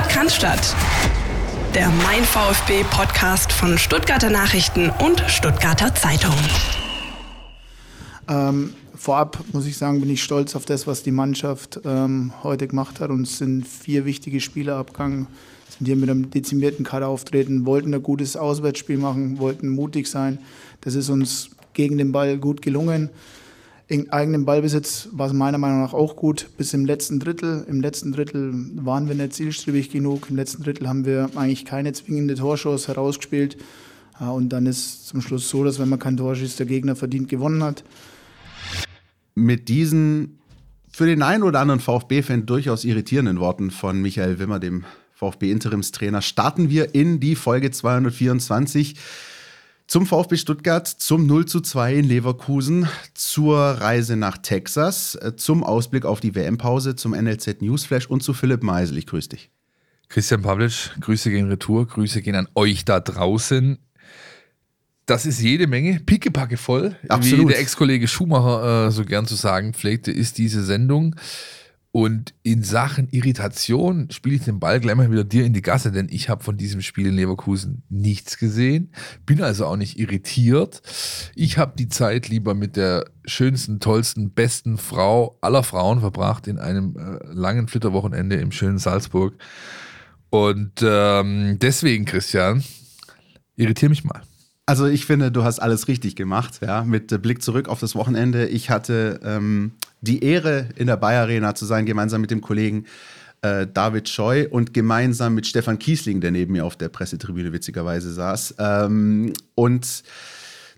Sport kann. Der Mein VfB Podcast von Stuttgarter Nachrichten und Stuttgarter Zeitung. Ähm, vorab muss ich sagen, bin ich stolz auf das, was die Mannschaft ähm, heute gemacht hat. Und es sind vier wichtige Spieler abgegangen, sind hier mit einem dezimierten Kader auftreten, wollten ein gutes Auswärtsspiel machen, wollten mutig sein. Das ist uns gegen den Ball gut gelungen. In eigenem Ballbesitz war es meiner Meinung nach auch gut, bis im letzten Drittel. Im letzten Drittel waren wir nicht zielstrebig genug. Im letzten Drittel haben wir eigentlich keine zwingende Torschuss herausgespielt. Und dann ist zum Schluss so, dass wenn man kein Tor schießt, der Gegner verdient gewonnen hat. Mit diesen für den einen oder anderen VfB-Fan durchaus irritierenden Worten von Michael Wimmer, dem VfB-Interimstrainer, starten wir in die Folge 224 zum VfB Stuttgart, zum 0 zu 2 in Leverkusen, zur Reise nach Texas, äh, zum Ausblick auf die WM-Pause, zum NLZ Newsflash und zu Philipp Meisel. Ich grüße dich. Christian Pavlic, Grüße gehen Retour, Grüße gehen an euch da draußen. Das ist jede Menge, pickepacke voll. Absolut. Wie der Ex-Kollege Schumacher äh, so gern zu sagen pflegte, ist diese Sendung. Und in Sachen Irritation spiele ich den Ball gleich mal wieder dir in die Gasse, denn ich habe von diesem Spiel in Leverkusen nichts gesehen, bin also auch nicht irritiert. Ich habe die Zeit lieber mit der schönsten, tollsten, besten Frau aller Frauen verbracht in einem äh, langen Flitterwochenende im schönen Salzburg. Und ähm, deswegen, Christian, irritiere mich mal. Also ich finde, du hast alles richtig gemacht, ja, mit Blick zurück auf das Wochenende. Ich hatte ähm, die Ehre, in der Bayer Arena zu sein, gemeinsam mit dem Kollegen äh, David Scheu und gemeinsam mit Stefan Kiesling, der neben mir auf der Pressetribüne witzigerweise saß. Ähm, und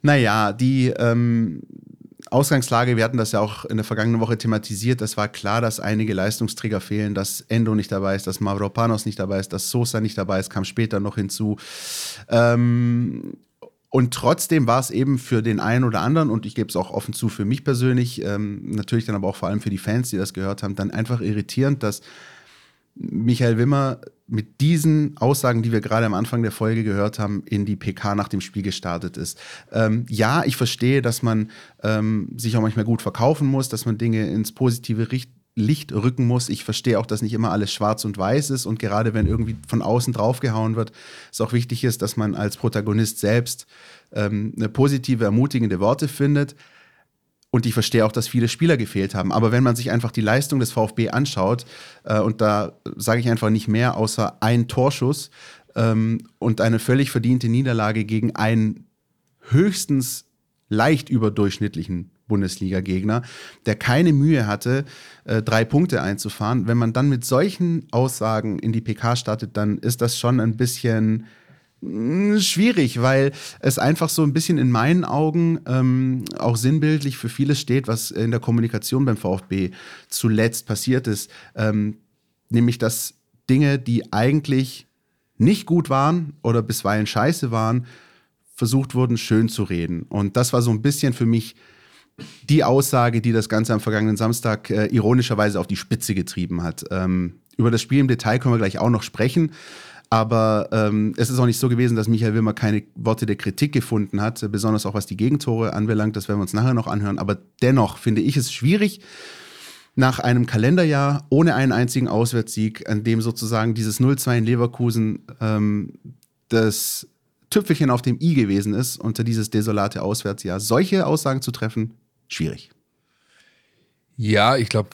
naja, die ähm, Ausgangslage, wir hatten das ja auch in der vergangenen Woche thematisiert, es war klar, dass einige Leistungsträger fehlen, dass Endo nicht dabei ist, dass Mavropanos nicht dabei ist, dass Sosa nicht dabei ist, kam später noch hinzu. Ähm, und trotzdem war es eben für den einen oder anderen, und ich gebe es auch offen zu, für mich persönlich, ähm, natürlich dann aber auch vor allem für die Fans, die das gehört haben, dann einfach irritierend, dass Michael Wimmer mit diesen Aussagen, die wir gerade am Anfang der Folge gehört haben, in die PK nach dem Spiel gestartet ist. Ähm, ja, ich verstehe, dass man ähm, sich auch manchmal gut verkaufen muss, dass man Dinge ins positive Richt Licht rücken muss. Ich verstehe auch, dass nicht immer alles schwarz und weiß ist und gerade wenn irgendwie von außen draufgehauen wird, es auch wichtig ist, dass man als Protagonist selbst ähm, eine positive, ermutigende Worte findet. Und ich verstehe auch, dass viele Spieler gefehlt haben. Aber wenn man sich einfach die Leistung des VfB anschaut, äh, und da sage ich einfach nicht mehr außer ein Torschuss ähm, und eine völlig verdiente Niederlage gegen einen höchstens leicht überdurchschnittlichen Bundesliga-Gegner, der keine Mühe hatte, äh, drei Punkte einzufahren. Wenn man dann mit solchen Aussagen in die PK startet, dann ist das schon ein bisschen hm, schwierig, weil es einfach so ein bisschen in meinen Augen ähm, auch sinnbildlich für vieles steht, was in der Kommunikation beim VfB zuletzt passiert ist. Ähm, nämlich, dass Dinge, die eigentlich nicht gut waren oder bisweilen scheiße waren, versucht wurden, schön zu reden. Und das war so ein bisschen für mich die Aussage, die das Ganze am vergangenen Samstag äh, ironischerweise auf die Spitze getrieben hat. Ähm, über das Spiel im Detail können wir gleich auch noch sprechen. Aber ähm, es ist auch nicht so gewesen, dass Michael Wilmer keine Worte der Kritik gefunden hat, besonders auch was die Gegentore anbelangt. Das werden wir uns nachher noch anhören. Aber dennoch finde ich es schwierig, nach einem Kalenderjahr ohne einen einzigen Auswärtssieg, an dem sozusagen dieses 0-2 in Leverkusen ähm, das Tüpfelchen auf dem i gewesen ist unter dieses desolate Auswärtsjahr, solche Aussagen zu treffen, schwierig. Ja, ich glaube,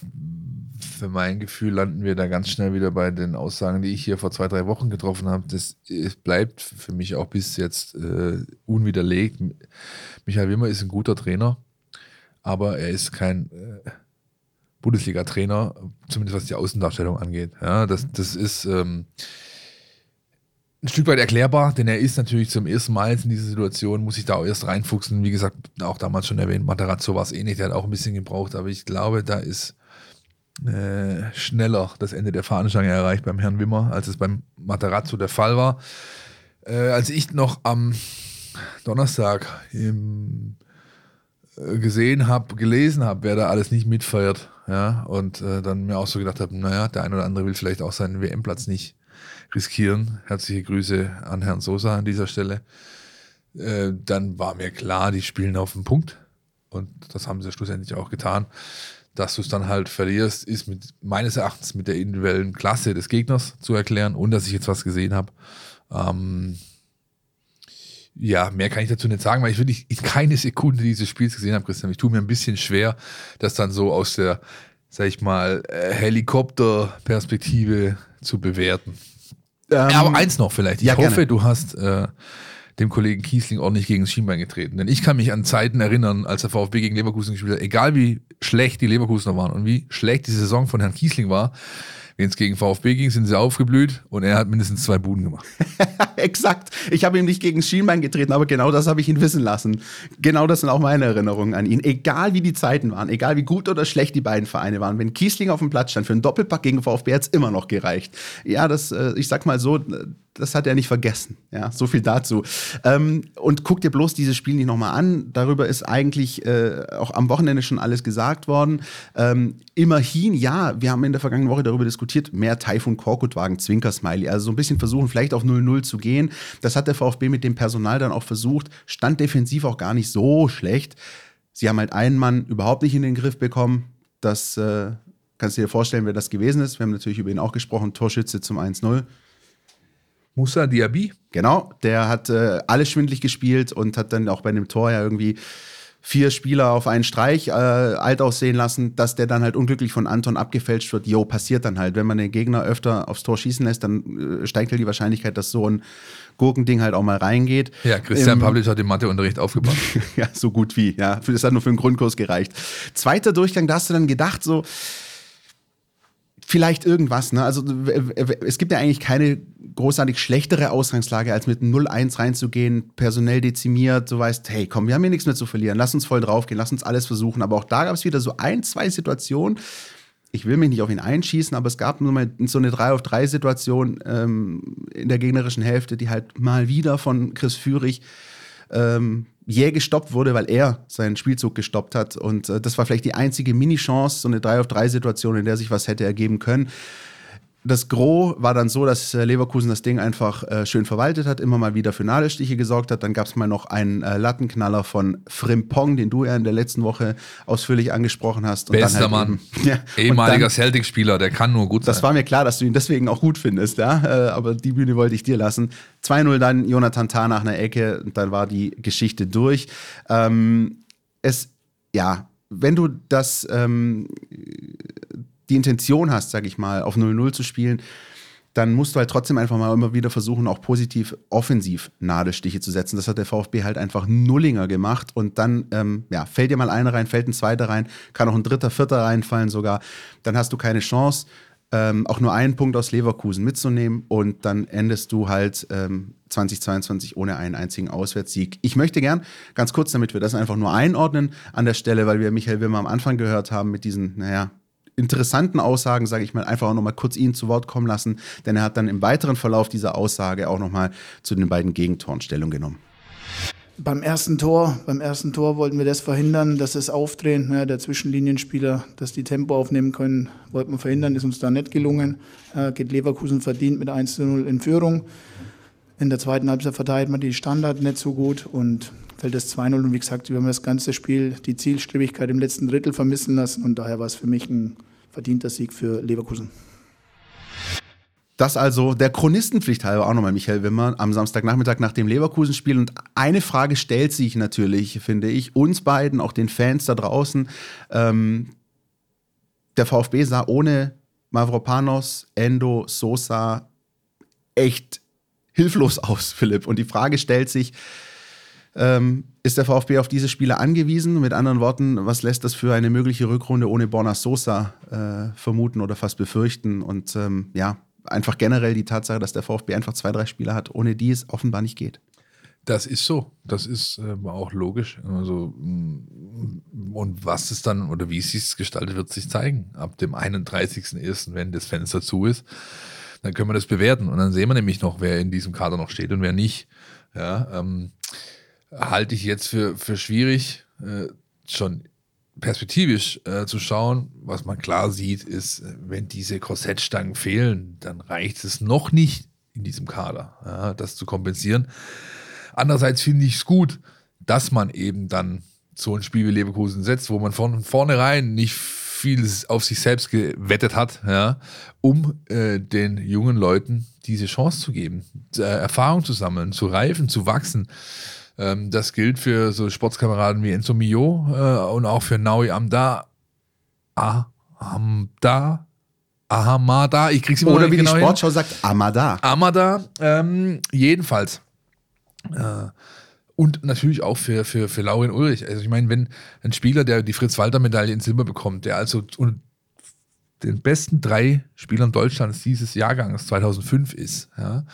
für mein Gefühl landen wir da ganz schnell wieder bei den Aussagen, die ich hier vor zwei, drei Wochen getroffen habe. Das bleibt für mich auch bis jetzt äh, unwiderlegt. Michael Wimmer ist ein guter Trainer, aber er ist kein äh, Bundesliga-Trainer, zumindest was die Außendarstellung angeht. Ja, das, das ist. Ähm, ein Stück weit erklärbar, denn er ist natürlich zum ersten Mal in dieser Situation, muss sich da auch erst reinfuchsen. Wie gesagt, auch damals schon erwähnt, Materazzo war es ähnlich, der hat auch ein bisschen gebraucht, aber ich glaube, da ist äh, schneller das Ende der Fahnenstange erreicht beim Herrn Wimmer, als es beim Materazzo der Fall war. Äh, als ich noch am Donnerstag im, äh, gesehen habe, gelesen habe, wer da alles nicht mitfeiert, ja, und äh, dann mir auch so gedacht habe, naja, der ein oder andere will vielleicht auch seinen WM-Platz nicht riskieren. Herzliche Grüße an Herrn Sosa an dieser Stelle. Äh, dann war mir klar, die spielen auf den Punkt. Und das haben sie schlussendlich auch getan. dass du es dann halt verlierst, ist mit meines Erachtens mit der individuellen Klasse des Gegners zu erklären und dass ich jetzt was gesehen habe. Ähm, ja, mehr kann ich dazu nicht sagen, weil ich wirklich keine Sekunde dieses Spiels gesehen habe, Christian. Ich tue mir ein bisschen schwer, das dann so aus der, sag ich mal, äh, Helikopterperspektive zu bewerten. Ähm, ja, aber eins noch vielleicht. Ich ja, hoffe, gerne. du hast äh, dem Kollegen Kiesling ordentlich gegen das Schienbein getreten. Denn ich kann mich an Zeiten erinnern, als der VfB gegen Leverkusen gespielt hat, egal wie schlecht die Leverkusener waren und wie schlecht die Saison von Herrn Kiesling war, wenn es gegen VfB ging, sind sie aufgeblüht und er hat mindestens zwei Buden gemacht. Exakt. Ich habe ihm nicht gegen Schienbein getreten, aber genau das habe ich ihn wissen lassen. Genau das sind auch meine Erinnerungen an ihn. Egal wie die Zeiten waren, egal wie gut oder schlecht die beiden Vereine waren, wenn Kiesling auf dem Platz stand für einen Doppelpack gegen VfB, hat es immer noch gereicht. Ja, das, äh, ich sag mal so, das hat er nicht vergessen. Ja, so viel dazu. Ähm, und guck dir bloß dieses Spiel nicht nochmal an. Darüber ist eigentlich äh, auch am Wochenende schon alles gesagt worden. Ähm, immerhin, ja, wir haben in der vergangenen Woche darüber diskutiert, mehr Taifun Korkutwagen, Zwinker-Smiley. Also so ein bisschen versuchen, vielleicht auf 0-0 zu gehen. Das hat der VfB mit dem Personal dann auch versucht. Stand defensiv auch gar nicht so schlecht. Sie haben halt einen Mann überhaupt nicht in den Griff bekommen. Das äh, kannst du dir vorstellen, wer das gewesen ist. Wir haben natürlich über ihn auch gesprochen. Torschütze zum 1-0. Musa Diaby? Genau, der hat äh, alles schwindlig gespielt und hat dann auch bei dem Tor ja irgendwie vier Spieler auf einen Streich äh, alt aussehen lassen, dass der dann halt unglücklich von Anton abgefälscht wird. Jo, passiert dann halt. Wenn man den Gegner öfter aufs Tor schießen lässt, dann äh, steigt halt die Wahrscheinlichkeit, dass so ein Gurkending halt auch mal reingeht. Ja, Christian ähm, Pavlic hat den Matheunterricht aufgebaut. ja, so gut wie. Ja, das hat nur für einen Grundkurs gereicht. Zweiter Durchgang, da hast du dann gedacht, so, vielleicht irgendwas. Ne? Also es gibt ja eigentlich keine großartig schlechtere Ausgangslage, als mit 0-1 reinzugehen, personell dezimiert, du weißt, hey, komm, wir haben hier nichts mehr zu verlieren, lass uns voll draufgehen, lass uns alles versuchen. Aber auch da gab es wieder so ein, zwei Situationen, ich will mich nicht auf ihn einschießen, aber es gab nur mal so eine 3 auf 3 Situation ähm, in der gegnerischen Hälfte, die halt mal wieder von Chris Führig ähm, jäh gestoppt wurde, weil er seinen Spielzug gestoppt hat. Und äh, das war vielleicht die einzige Mini-Chance, so eine 3 auf 3 Situation, in der sich was hätte ergeben können das Gros war dann so, dass äh, Leverkusen das Ding einfach äh, schön verwaltet hat, immer mal wieder für Nadelstiche gesorgt hat. Dann gab es mal noch einen äh, Lattenknaller von Frimpong, den du ja in der letzten Woche ausführlich angesprochen hast. Und Bester halt Mann. Eben, ja, Ehemaliger Celtic-Spieler, der kann nur gut sein. Das war mir klar, dass du ihn deswegen auch gut findest, ja. Äh, aber die Bühne wollte ich dir lassen. 2-0 dann Jonathan Tah nach einer Ecke und dann war die Geschichte durch. Ähm, es, ja, wenn du das ähm, die Intention hast, sag ich mal, auf 0-0 zu spielen, dann musst du halt trotzdem einfach mal immer wieder versuchen, auch positiv offensiv Nadelstiche zu setzen. Das hat der VfB halt einfach Nullinger gemacht und dann ähm, ja, fällt dir mal einer rein, fällt ein zweiter rein, kann auch ein dritter, vierter reinfallen sogar. Dann hast du keine Chance, ähm, auch nur einen Punkt aus Leverkusen mitzunehmen und dann endest du halt ähm, 2022 ohne einen einzigen Auswärtssieg. Ich möchte gern ganz kurz, damit wir das einfach nur einordnen an der Stelle, weil wir Michael Wimmer am Anfang gehört haben mit diesen, naja, interessanten Aussagen, sage ich mal, einfach auch nochmal kurz ihn zu Wort kommen lassen, denn er hat dann im weiteren Verlauf dieser Aussage auch nochmal zu den beiden Gegentoren Stellung genommen. Beim ersten Tor, beim ersten Tor wollten wir das verhindern, dass das Aufdrehen ne, der Zwischenlinienspieler, dass die Tempo aufnehmen können, wollten wir verhindern, ist uns da nicht gelungen. Äh, geht Leverkusen verdient mit 1 zu 0 in Führung. In der zweiten Halbzeit verteilt man die Standard nicht so gut und fällt das 2-0. Und wie gesagt, wir haben das ganze Spiel, die Zielstrebigkeit im letzten Drittel vermissen lassen und daher war es für mich ein verdienter Sieg für Leverkusen. Das also der Chronistenpflicht halber auch nochmal Michael Wimmer am Samstagnachmittag nach dem Leverkusen-Spiel. Und eine Frage stellt sich natürlich, finde ich, uns beiden, auch den Fans da draußen. Ähm, der VfB sah ohne Mavropanos, Endo, Sosa echt hilflos aus, Philipp. Und die Frage stellt sich, ähm, ist der VfB auf diese Spiele angewiesen? Mit anderen Worten, was lässt das für eine mögliche Rückrunde ohne Borna Sosa äh, vermuten oder fast befürchten? Und ähm, ja, einfach generell die Tatsache, dass der VfB einfach zwei, drei Spieler hat, ohne die es offenbar nicht geht. Das ist so. Das ist äh, auch logisch. Also, mm, und was es dann oder wie es sich gestaltet, wird sich zeigen. Ab dem 31.01., wenn das Fenster zu ist, dann können wir das bewerten. Und dann sehen wir nämlich noch, wer in diesem Kader noch steht und wer nicht. Ja, ähm, halte ich jetzt für, für schwierig, äh, schon perspektivisch äh, zu schauen. Was man klar sieht, ist, äh, wenn diese Korsettstangen fehlen, dann reicht es noch nicht in diesem Kader, ja, das zu kompensieren. Andererseits finde ich es gut, dass man eben dann so ein Spiel wie Leverkusen setzt, wo man von vornherein nicht viel auf sich selbst gewettet hat, ja, um äh, den jungen Leuten diese Chance zu geben, äh, Erfahrung zu sammeln, zu reifen, zu wachsen. Ähm, das gilt für so Sportskameraden wie Enzo Mio äh, und auch für Naui Amda. Amda. Ahamada, ich krieg's immer Oder wie genau die hin. Sportschau sagt, Amada. Amada, ähm, jedenfalls. Äh, und natürlich auch für, für, für Laurin Ulrich. Also ich meine, wenn ein Spieler, der die Fritz-Walter-Medaille in Silber bekommt, der also unter den besten drei Spielern Deutschlands dieses Jahrgangs 2005 ist, ja,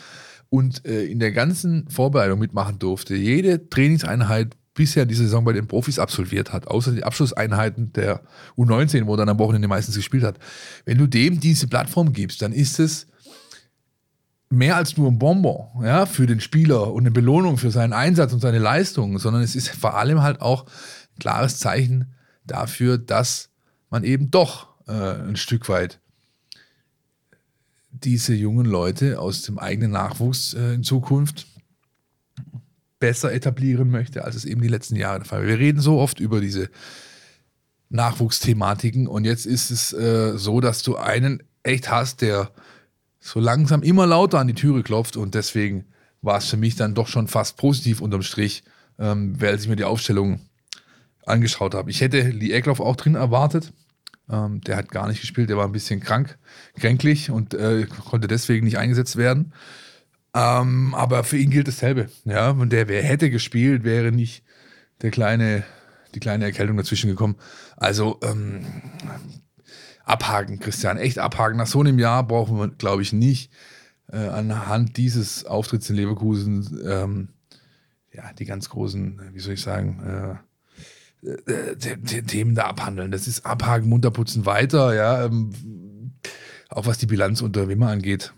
und äh, in der ganzen Vorbereitung mitmachen durfte, jede Trainingseinheit bisher diese Saison bei den Profis absolviert hat, außer die Abschlusseinheiten der U19, wo er dann am Wochenende meistens gespielt hat. Wenn du dem diese Plattform gibst, dann ist es mehr als nur ein Bonbon ja, für den Spieler und eine Belohnung für seinen Einsatz und seine Leistung, sondern es ist vor allem halt auch ein klares Zeichen dafür, dass man eben doch äh, ein Stück weit diese jungen Leute aus dem eigenen Nachwuchs äh, in Zukunft besser etablieren möchte, als es eben die letzten Jahre der Fall war. Wir reden so oft über diese Nachwuchsthematiken und jetzt ist es äh, so, dass du einen echt hast, der so langsam immer lauter an die Türe klopft und deswegen war es für mich dann doch schon fast positiv unterm Strich, ähm, weil ich mir die Aufstellung angeschaut habe. Ich hätte Lee Eckloff auch drin erwartet. Ähm, der hat gar nicht gespielt, der war ein bisschen krank, kränklich und äh, konnte deswegen nicht eingesetzt werden. Ähm, aber für ihn gilt dasselbe. Ja, und der, wer hätte gespielt, wäre nicht der kleine, die kleine Erkältung dazwischen gekommen. Also ähm, abhaken, Christian, echt abhaken. Nach so einem Jahr brauchen wir, glaube ich, nicht äh, anhand dieses Auftritts in Leverkusen ähm, ja, die ganz großen, wie soll ich sagen, äh, äh, The- The- Themen da abhandeln. Das ist abhaken, munterputzen weiter, ja. Ähm, auch was die Bilanz unter Wimmer angeht.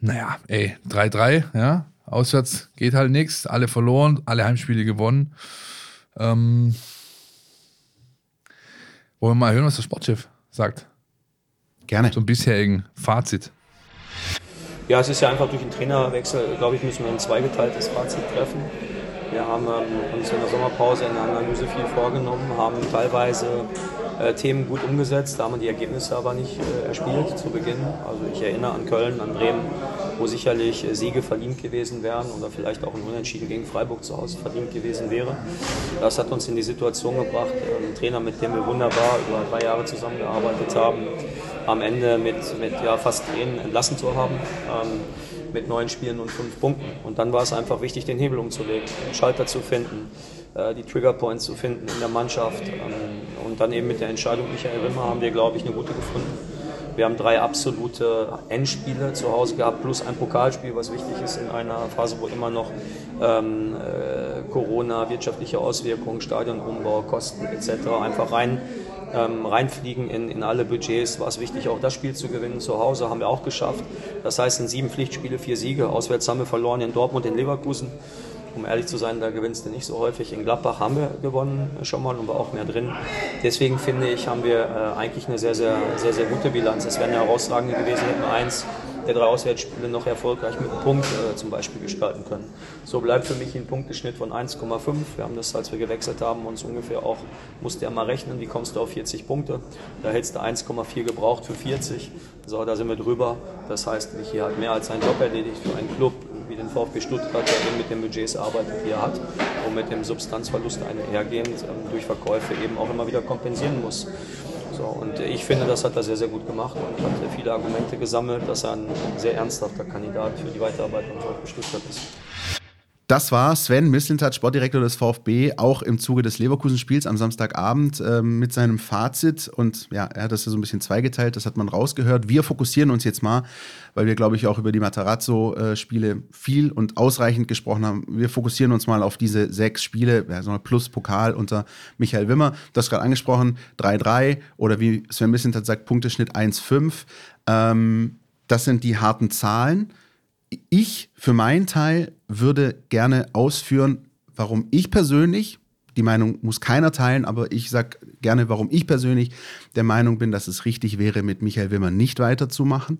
Naja, ey, 3-3, ja. Auswärts geht halt nichts. Alle verloren, alle Heimspiele gewonnen. Ähm, wollen wir mal hören, was der Sportchef sagt? Gerne. Zum bisherigen Fazit. Ja, es ist ja einfach durch den Trainerwechsel, glaube ich, müssen wir ein zweigeteiltes Fazit treffen. Wir haben ähm, uns in der Sommerpause in der Analyse viel vorgenommen, haben teilweise äh, Themen gut umgesetzt, haben die Ergebnisse aber nicht äh, erspielt zu Beginn. Also ich erinnere an Köln, an Bremen, wo sicherlich äh, Siege verdient gewesen wären oder vielleicht auch ein Unentschieden gegen Freiburg zu Hause verdient gewesen wäre. Das hat uns in die Situation gebracht, äh, ein Trainer, mit dem wir wunderbar über drei Jahre zusammengearbeitet haben, am Ende mit, mit ja, fast Tränen entlassen zu haben. Ähm, mit neun Spielen und fünf Punkten. Und dann war es einfach wichtig, den Hebel umzulegen, den Schalter zu finden, äh, die Triggerpoints zu finden in der Mannschaft. Ähm, und dann eben mit der Entscheidung Michael Wimmer haben wir, glaube ich, eine gute gefunden. Wir haben drei absolute Endspiele zu Hause gehabt, plus ein Pokalspiel, was wichtig ist in einer Phase, wo immer noch ähm, äh, Corona, wirtschaftliche Auswirkungen, Stadionumbau, Kosten etc. einfach rein ähm, reinfliegen in, in alle Budgets, war es wichtig, auch das Spiel zu gewinnen. Zu Hause haben wir auch geschafft. Das heißt, in sieben Pflichtspiele vier Siege. Auswärts haben wir verloren in Dortmund, in Leverkusen. Um ehrlich zu sein, da gewinnst du nicht so häufig. In Gladbach haben wir gewonnen schon mal und war auch mehr drin. Deswegen finde ich, haben wir äh, eigentlich eine sehr, sehr, sehr, sehr gute Bilanz. Es wäre eine herausragende gewesen, hätten wir eins der drei Auswärtsspiele noch erfolgreich mit einem Punkt äh, zum Beispiel gestalten können. So bleibt für mich ein Punkteschnitt von 1,5. Wir haben das, als wir gewechselt haben, uns ungefähr auch, musste ja mal rechnen, wie kommst du auf 40 Punkte. Da hättest du 1,4 gebraucht für 40. So, da sind wir drüber. Das heißt, Michi hat mehr als seinen Job erledigt für einen Club wie den VfB Stuttgart, der eben mit den Budgets arbeitet, die er hat und mit dem Substanzverlust einhergehend ähm, durch Verkäufe eben auch immer wieder kompensieren muss. So, und ich finde, das hat er sehr, sehr gut gemacht und hat viele Argumente gesammelt, dass er ein sehr ernsthafter Kandidat für die Weiterarbeit beim VfB Stuttgart ist. Das war Sven Mislintat, Sportdirektor des VfB, auch im Zuge des Leverkusen-Spiels am Samstagabend ähm, mit seinem Fazit. Und ja, er hat das ja so ein bisschen zweigeteilt, das hat man rausgehört. Wir fokussieren uns jetzt mal, weil wir, glaube ich, auch über die Matarazzo-Spiele viel und ausreichend gesprochen haben. Wir fokussieren uns mal auf diese sechs Spiele, ja, so plus Pokal unter Michael Wimmer. Du hast gerade angesprochen, 3-3 oder wie Sven Mislintat sagt, Punkteschnitt 1-5. Ähm, das sind die harten Zahlen ich für meinen Teil würde gerne ausführen, warum ich persönlich, die Meinung muss keiner teilen, aber ich sage gerne, warum ich persönlich der Meinung bin, dass es richtig wäre, mit Michael Wimmer nicht weiterzumachen.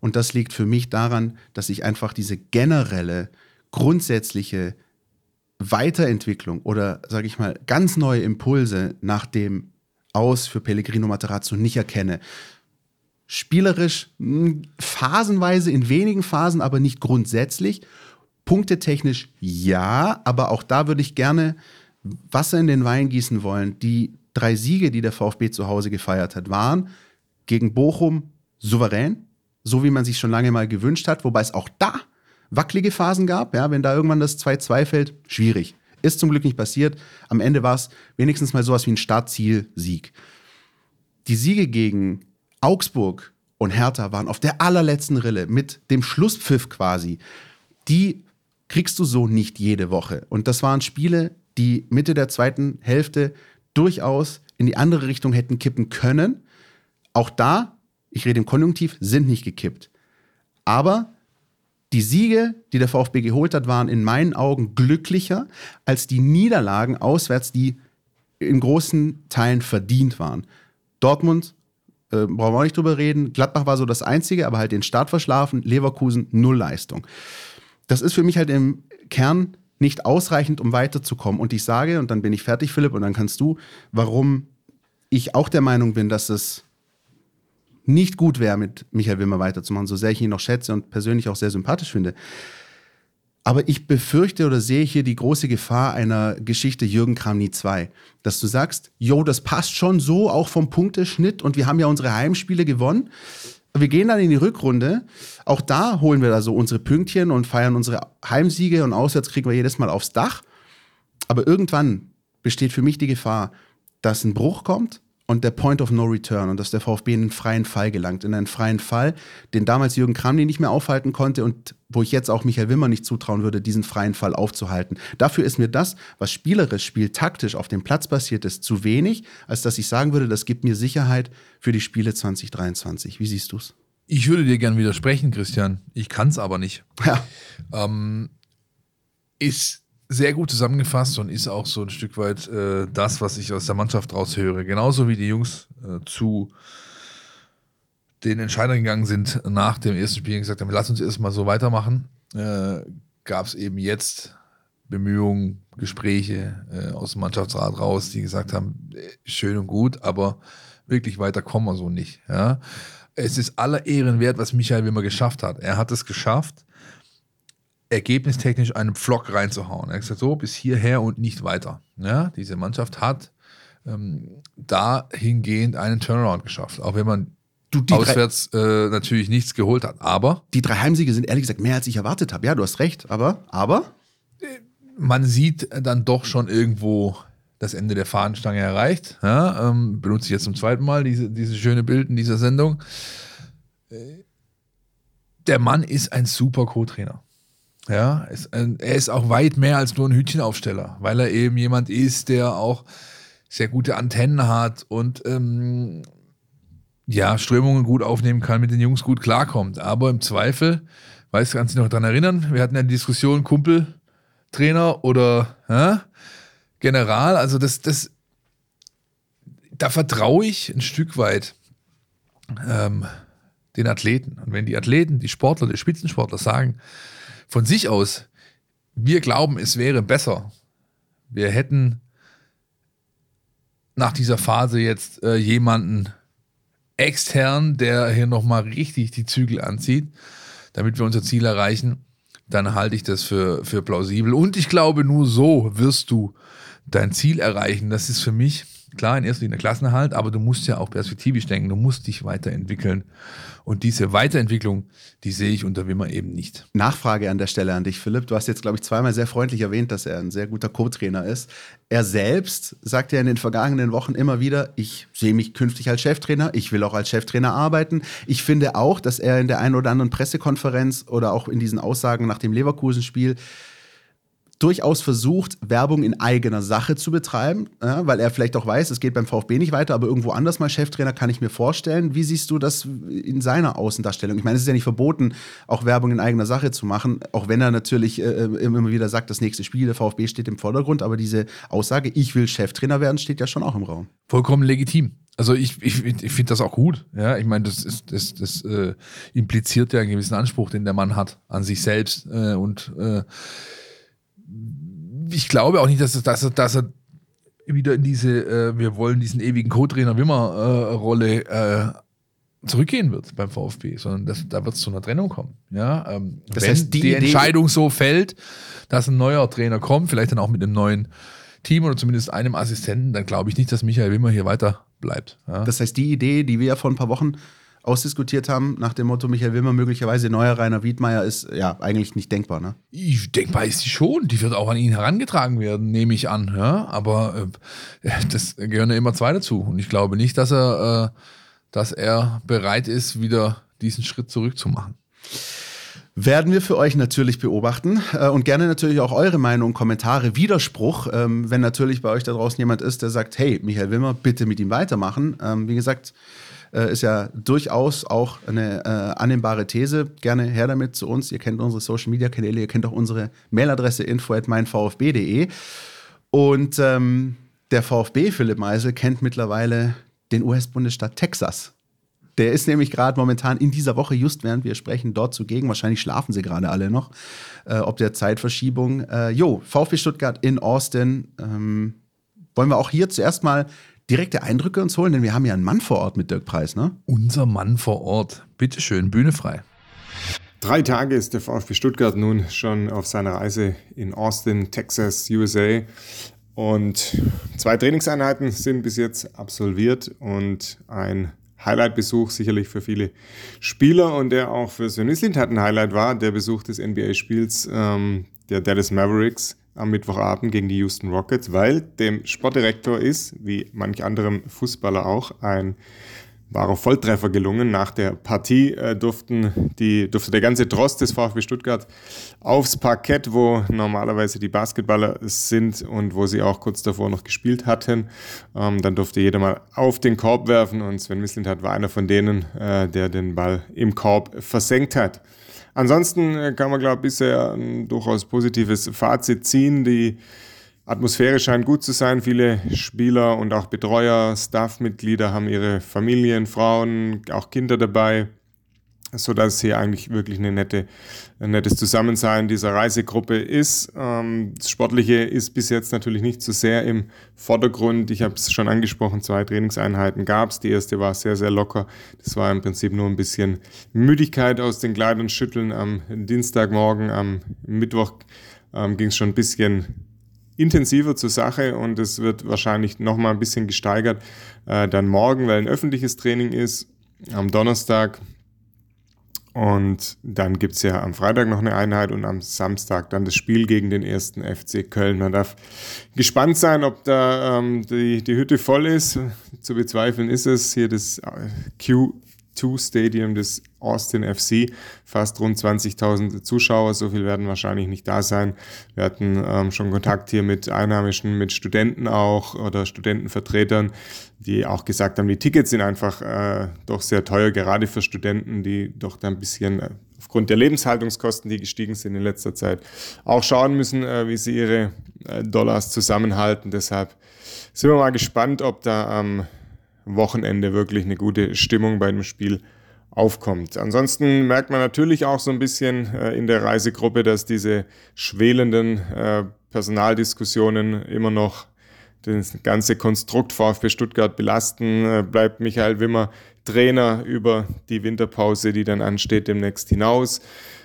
Und das liegt für mich daran, dass ich einfach diese generelle, grundsätzliche Weiterentwicklung oder, sage ich mal, ganz neue Impulse nach dem aus für Pellegrino Materazzo nicht erkenne. Spielerisch mh, phasenweise, in wenigen Phasen, aber nicht grundsätzlich. Punktetechnisch ja, aber auch da würde ich gerne Wasser in den Wein gießen wollen. Die drei Siege, die der VfB zu Hause gefeiert hat, waren gegen Bochum souverän, so wie man sich schon lange mal gewünscht hat, wobei es auch da wackelige Phasen gab. Ja, wenn da irgendwann das 2-2 fällt, schwierig. Ist zum Glück nicht passiert. Am Ende war es wenigstens mal sowas wie ein Startziel-Sieg. Die Siege gegen Augsburg und Hertha waren auf der allerletzten Rille mit dem Schlusspfiff quasi. Die kriegst du so nicht jede Woche. Und das waren Spiele, die Mitte der zweiten Hälfte durchaus in die andere Richtung hätten kippen können. Auch da, ich rede im Konjunktiv, sind nicht gekippt. Aber die Siege, die der VfB geholt hat, waren in meinen Augen glücklicher als die Niederlagen auswärts, die in großen Teilen verdient waren. Dortmund, äh, brauchen wir auch nicht drüber reden. Gladbach war so das Einzige, aber halt den Start verschlafen. Leverkusen, null Leistung. Das ist für mich halt im Kern nicht ausreichend, um weiterzukommen. Und ich sage, und dann bin ich fertig, Philipp, und dann kannst du, warum ich auch der Meinung bin, dass es nicht gut wäre, mit Michael Wimmer weiterzumachen, so sehr ich ihn noch schätze und persönlich auch sehr sympathisch finde. Aber ich befürchte oder sehe hier die große Gefahr einer Geschichte Jürgen Kramny 2. Dass du sagst, jo, das passt schon so, auch vom Punkteschnitt und wir haben ja unsere Heimspiele gewonnen. Wir gehen dann in die Rückrunde. Auch da holen wir da so unsere Pünktchen und feiern unsere Heimsiege und auswärts kriegen wir jedes Mal aufs Dach. Aber irgendwann besteht für mich die Gefahr, dass ein Bruch kommt und der Point of No Return und dass der VfB in einen freien Fall gelangt, in einen freien Fall, den damals Jürgen Kramny nicht mehr aufhalten konnte und wo ich jetzt auch Michael Wimmer nicht zutrauen würde, diesen freien Fall aufzuhalten. Dafür ist mir das, was spielerisch, spieltaktisch auf dem Platz passiert ist, zu wenig, als dass ich sagen würde, das gibt mir Sicherheit für die Spiele 2023. Wie siehst du es? Ich würde dir gern widersprechen, Christian. Ich kann es aber nicht. Ja. Ähm, ist sehr gut zusammengefasst und ist auch so ein Stück weit äh, das, was ich aus der Mannschaft raushöre. Genauso wie die Jungs äh, zu den Entscheidern gegangen sind nach dem ersten Spiel und gesagt haben, lass uns erstmal so weitermachen, äh, gab es eben jetzt Bemühungen, Gespräche äh, aus dem Mannschaftsrat raus, die gesagt haben, äh, schön und gut, aber wirklich weiter kommen wir so nicht. Ja? Es ist aller Ehren wert, was Michael Wimmer geschafft hat. Er hat es geschafft, ergebnistechnisch einen Pflock reinzuhauen. Er hat gesagt, so bis hierher und nicht weiter. Ja, diese Mannschaft hat ähm, dahingehend einen Turnaround geschafft, auch wenn man Du, drei, auswärts äh, natürlich nichts geholt hat. Aber die drei Heimsiege sind ehrlich gesagt mehr, als ich erwartet habe. Ja, du hast recht. Aber, aber, man sieht dann doch schon irgendwo das Ende der Fahnenstange erreicht. Ja, ähm, benutze ich jetzt zum zweiten Mal diese, diese schöne Bild in dieser Sendung. Äh, Der Mann ist ein super Co-Trainer. Ja, ist ein, er ist auch weit mehr als nur ein Hütchenaufsteller, weil er eben jemand ist, der auch sehr gute Antennen hat und ähm, ja, Strömungen gut aufnehmen kann, mit den Jungs gut klarkommt. Aber im Zweifel, weißt du, kannst du dich noch daran erinnern? Wir hatten ja die Diskussion, Kumpel, Trainer oder ja, General. Also das, das, da vertraue ich ein Stück weit ähm, den Athleten. Und wenn die Athleten, die Sportler, die Spitzensportler sagen, von sich aus, wir glauben, es wäre besser. Wir hätten nach dieser Phase jetzt äh, jemanden extern, der hier nochmal richtig die Zügel anzieht, damit wir unser Ziel erreichen, dann halte ich das für, für plausibel. Und ich glaube, nur so wirst du dein Ziel erreichen. Das ist für mich klar in erster Linie Klassenerhalt, aber du musst ja auch perspektivisch denken, du musst dich weiterentwickeln. Und diese Weiterentwicklung, die sehe ich unter Wimmer eben nicht. Nachfrage an der Stelle an dich, Philipp. Du hast jetzt, glaube ich, zweimal sehr freundlich erwähnt, dass er ein sehr guter Co-Trainer ist. Er selbst sagt ja in den vergangenen Wochen immer wieder, ich sehe mich künftig als Cheftrainer, ich will auch als Cheftrainer arbeiten. Ich finde auch, dass er in der einen oder anderen Pressekonferenz oder auch in diesen Aussagen nach dem Leverkusen-Spiel durchaus versucht, Werbung in eigener Sache zu betreiben, ja, weil er vielleicht auch weiß, es geht beim VfB nicht weiter, aber irgendwo anders mal Cheftrainer kann ich mir vorstellen. Wie siehst du das in seiner Außendarstellung? Ich meine, es ist ja nicht verboten, auch Werbung in eigener Sache zu machen, auch wenn er natürlich äh, immer wieder sagt, das nächste Spiel, der VfB steht im Vordergrund, aber diese Aussage, ich will Cheftrainer werden, steht ja schon auch im Raum. Vollkommen legitim. Also ich, ich, ich finde das auch gut. Ja, ich meine, das, ist, das, das äh, impliziert ja einen gewissen Anspruch, den der Mann hat an sich selbst äh, und äh, ich glaube auch nicht, dass, dass, dass er wieder in diese, äh, wir wollen diesen ewigen Co-Trainer Wimmer-Rolle äh, zurückgehen wird beim VfB, sondern das, da wird es zu einer Trennung kommen. Ja, ähm, Das wenn heißt, die die, Entscheidung so fällt, dass ein neuer Trainer kommt, vielleicht dann auch mit einem neuen Team oder zumindest einem Assistenten, dann glaube ich nicht, dass Michael Wimmer hier weiter bleibt. Ja. Das heißt, die Idee, die wir ja vor ein paar Wochen ausdiskutiert haben, nach dem Motto Michael Wilmer möglicherweise neuer Rainer Wiedmeier, ist ja eigentlich nicht denkbar, ne? Denkbar ist sie schon. Die wird auch an ihn herangetragen werden, nehme ich an. Ja? Aber äh, das gehören ja immer zwei dazu. Und ich glaube nicht, dass er, äh, dass er bereit ist, wieder diesen Schritt zurückzumachen. Werden wir für euch natürlich beobachten äh, und gerne natürlich auch eure Meinung, Kommentare, Widerspruch, ähm, wenn natürlich bei euch da draußen jemand ist, der sagt, hey, Michael Wimmer, bitte mit ihm weitermachen. Ähm, wie gesagt, äh, ist ja durchaus auch eine äh, annehmbare These. Gerne her damit zu uns. Ihr kennt unsere Social Media Kanäle, ihr kennt auch unsere Mailadresse info at meinvfb.de. Und ähm, der VfB, Philipp Meisel, kennt mittlerweile den US-Bundesstaat Texas. Der ist nämlich gerade momentan in dieser Woche, just während wir sprechen, dort zugegen. Wahrscheinlich schlafen sie gerade alle noch, äh, ob der Zeitverschiebung. Äh, jo, VfB Stuttgart in Austin. Ähm, wollen wir auch hier zuerst mal direkte Eindrücke uns holen, denn wir haben ja einen Mann vor Ort mit Dirk Preis, ne? Unser Mann vor Ort. Bitteschön, Bühne frei. Drei Tage ist der VfB Stuttgart nun schon auf seiner Reise in Austin, Texas, USA. Und zwei Trainingseinheiten sind bis jetzt absolviert und ein Highlight-Besuch sicherlich für viele Spieler und der auch für Sven Mislintat ein Highlight war, der Besuch des NBA-Spiels ähm, der Dallas Mavericks am Mittwochabend gegen die Houston Rockets, weil dem Sportdirektor ist, wie manch anderem Fußballer auch, ein wahrer Volltreffer gelungen. Nach der Partie äh, durften die, durfte der ganze Trost des VfB Stuttgart aufs Parkett, wo normalerweise die Basketballer sind und wo sie auch kurz davor noch gespielt hatten. Ähm, dann durfte jeder mal auf den Korb werfen und Sven Mislintat war einer von denen, äh, der den Ball im Korb versenkt hat. Ansonsten äh, kann man, glaube ich, bisher ein durchaus positives Fazit ziehen. Die Atmosphäre scheint gut zu sein. Viele Spieler und auch Betreuer, Staffmitglieder haben ihre Familien, Frauen, auch Kinder dabei, sodass hier eigentlich wirklich eine nette, ein nettes Zusammensein dieser Reisegruppe ist. Ähm, das Sportliche ist bis jetzt natürlich nicht so sehr im Vordergrund. Ich habe es schon angesprochen, zwei Trainingseinheiten gab es. Die erste war sehr, sehr locker. Das war im Prinzip nur ein bisschen Müdigkeit aus den Kleidern schütteln. Am Dienstagmorgen, am Mittwoch ähm, ging es schon ein bisschen intensiver zur Sache und es wird wahrscheinlich noch mal ein bisschen gesteigert äh, dann morgen, weil ein öffentliches Training ist, am Donnerstag und dann gibt es ja am Freitag noch eine Einheit und am Samstag dann das Spiel gegen den ersten FC Köln. Man darf gespannt sein, ob da ähm, die, die Hütte voll ist. Zu bezweifeln ist es. Hier das äh, Q2 Stadium des Austin FC. Fast rund 20.000 Zuschauer. So viel werden wahrscheinlich nicht da sein. Wir hatten ähm, schon Kontakt hier mit Einheimischen, mit Studenten auch oder Studentenvertretern, die auch gesagt haben, die Tickets sind einfach äh, doch sehr teuer, gerade für Studenten, die doch da ein bisschen äh, aufgrund der Lebenshaltungskosten, die gestiegen sind in letzter Zeit, auch schauen müssen, äh, wie sie ihre äh, Dollars zusammenhalten. Deshalb sind wir mal gespannt, ob da am Wochenende wirklich eine gute Stimmung bei dem Spiel aufkommt. Ansonsten merkt man natürlich auch so ein bisschen äh, in der Reisegruppe, dass diese schwelenden äh, Personaldiskussionen immer noch das ganze Konstrukt VfB Stuttgart belasten. Äh, bleibt Michael Wimmer Trainer über die Winterpause, die dann ansteht, demnächst hinaus.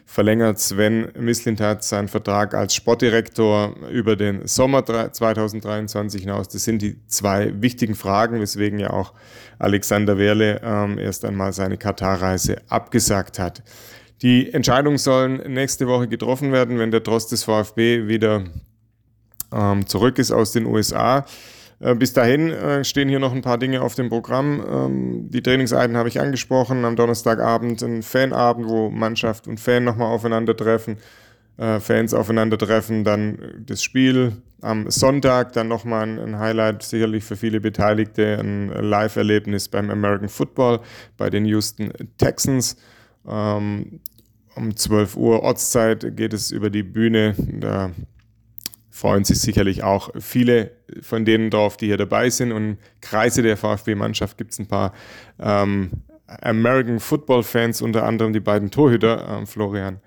Verlängert Sven Mislintat seinen Vertrag als Sportdirektor über den Sommer 2023 hinaus. Das sind die zwei wichtigen Fragen, weswegen ja auch Alexander Werle ähm, erst einmal seine Katarreise abgesagt hat. Die Entscheidungen sollen nächste Woche getroffen werden, wenn der Trost des VfB wieder ähm, zurück ist aus den USA. Äh, bis dahin äh, stehen hier noch ein paar Dinge auf dem Programm. Ähm, die Trainingseinheiten habe ich angesprochen. Am Donnerstagabend ein Fanabend, wo Mannschaft und Fan nochmal aufeinandertreffen. Äh, Fans aufeinandertreffen, dann das Spiel am Sonntag, dann nochmal ein, ein Highlight, sicherlich für viele Beteiligte, ein Live-Erlebnis beim American Football bei den Houston Texans. Ähm, um 12 Uhr Ortszeit geht es über die Bühne. Da freuen sich sicherlich auch viele von denen drauf, die hier dabei sind. Und im Kreise der VfB-Mannschaft gibt es ein paar ähm, American Football-Fans, unter anderem die beiden Torhüter, ähm, Florian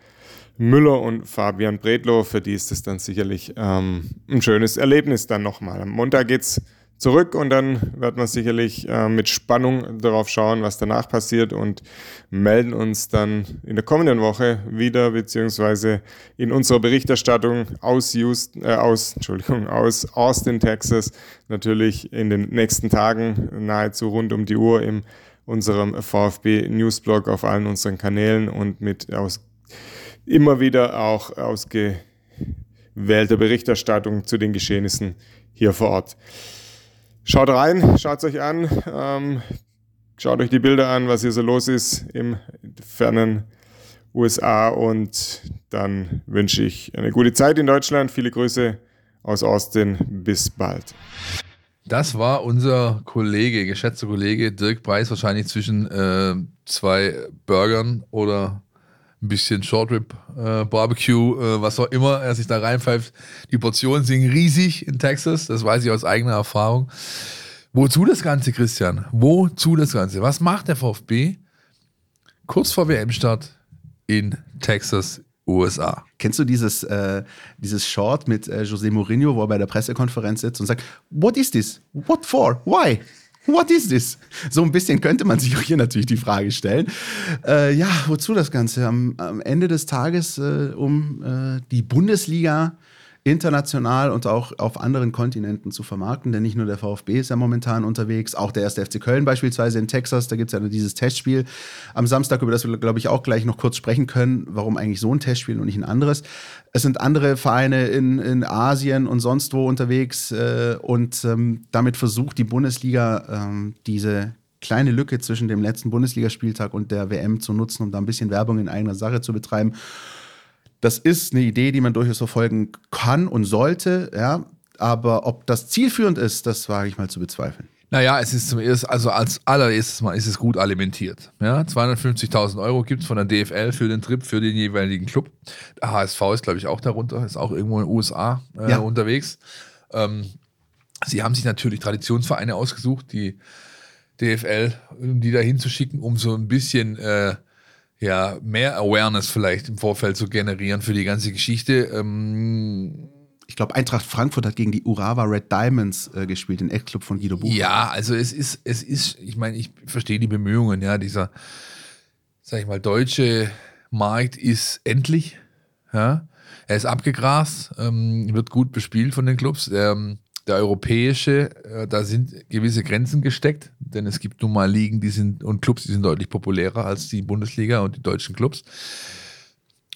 Müller und Fabian Bredlow. Für die ist es dann sicherlich ähm, ein schönes Erlebnis dann nochmal. Am Montag geht's zurück und dann wird man sicherlich äh, mit Spannung darauf schauen, was danach passiert und melden uns dann in der kommenden Woche wieder, beziehungsweise in unserer Berichterstattung aus, Houston, äh, aus, Entschuldigung, aus Austin, Texas, natürlich in den nächsten Tagen nahezu rund um die Uhr in unserem VfB Newsblog auf allen unseren Kanälen und mit aus, immer wieder auch ausgewählter Berichterstattung zu den Geschehnissen hier vor Ort. Schaut rein, schaut es euch an, ähm, schaut euch die Bilder an, was hier so los ist im fernen USA und dann wünsche ich eine gute Zeit in Deutschland. Viele Grüße aus Austin. Bis bald. Das war unser Kollege, geschätzter Kollege Dirk Preis, wahrscheinlich zwischen äh, zwei Burgern oder ein bisschen Shortrib äh, Barbecue, äh, was auch immer er sich da reinpfeift. Die Portionen sind riesig in Texas, das weiß ich aus eigener Erfahrung. Wozu das Ganze, Christian? Wozu das Ganze? Was macht der VfB kurz vor WM-Start in Texas, USA? Kennst du dieses, äh, dieses Short mit äh, José Mourinho, wo er bei der Pressekonferenz sitzt und sagt, What is this? What for? Why? What is this? So ein bisschen könnte man sich auch hier natürlich die Frage stellen. Äh, ja, wozu das Ganze? Am, am Ende des Tages äh, um äh, die Bundesliga international und auch auf anderen Kontinenten zu vermarkten, denn nicht nur der VfB ist ja momentan unterwegs, auch der erste FC Köln beispielsweise in Texas, da gibt es ja dieses Testspiel am Samstag, über das wir, glaube ich, auch gleich noch kurz sprechen können, warum eigentlich so ein Testspiel und nicht ein anderes. Es sind andere Vereine in, in Asien und sonst wo unterwegs äh, und ähm, damit versucht die Bundesliga ähm, diese kleine Lücke zwischen dem letzten Bundesligaspieltag und der WM zu nutzen, um da ein bisschen Werbung in eigener Sache zu betreiben. Das ist eine Idee, die man durchaus verfolgen kann und sollte, ja. Aber ob das zielführend ist, das wage ich mal zu bezweifeln. Naja, es ist zum ersten, also als allererstes Mal ist es gut alimentiert. Ja, 250.000 Euro gibt es von der DFL für den Trip für den jeweiligen Club. Der HSV ist, glaube ich, auch darunter, ist auch irgendwo in den USA äh, ja. unterwegs. Ähm, sie haben sich natürlich Traditionsvereine ausgesucht, die DFL, um die da hinzuschicken, um so ein bisschen äh, ja, mehr Awareness vielleicht im Vorfeld zu generieren für die ganze Geschichte. Ähm, ich glaube, Eintracht Frankfurt hat gegen die Urawa Red Diamonds äh, gespielt, den Ex-Club von Guido Buch. Ja, also es ist, es ist, ich meine, ich verstehe die Bemühungen, ja, dieser, sag ich mal, deutsche Markt ist endlich, ja. Er ist abgegrast, ähm, wird gut bespielt von den Clubs. Ähm, der europäische, äh, da sind gewisse Grenzen gesteckt, denn es gibt nun mal Ligen, die sind und Clubs, die sind deutlich populärer als die Bundesliga und die deutschen Clubs.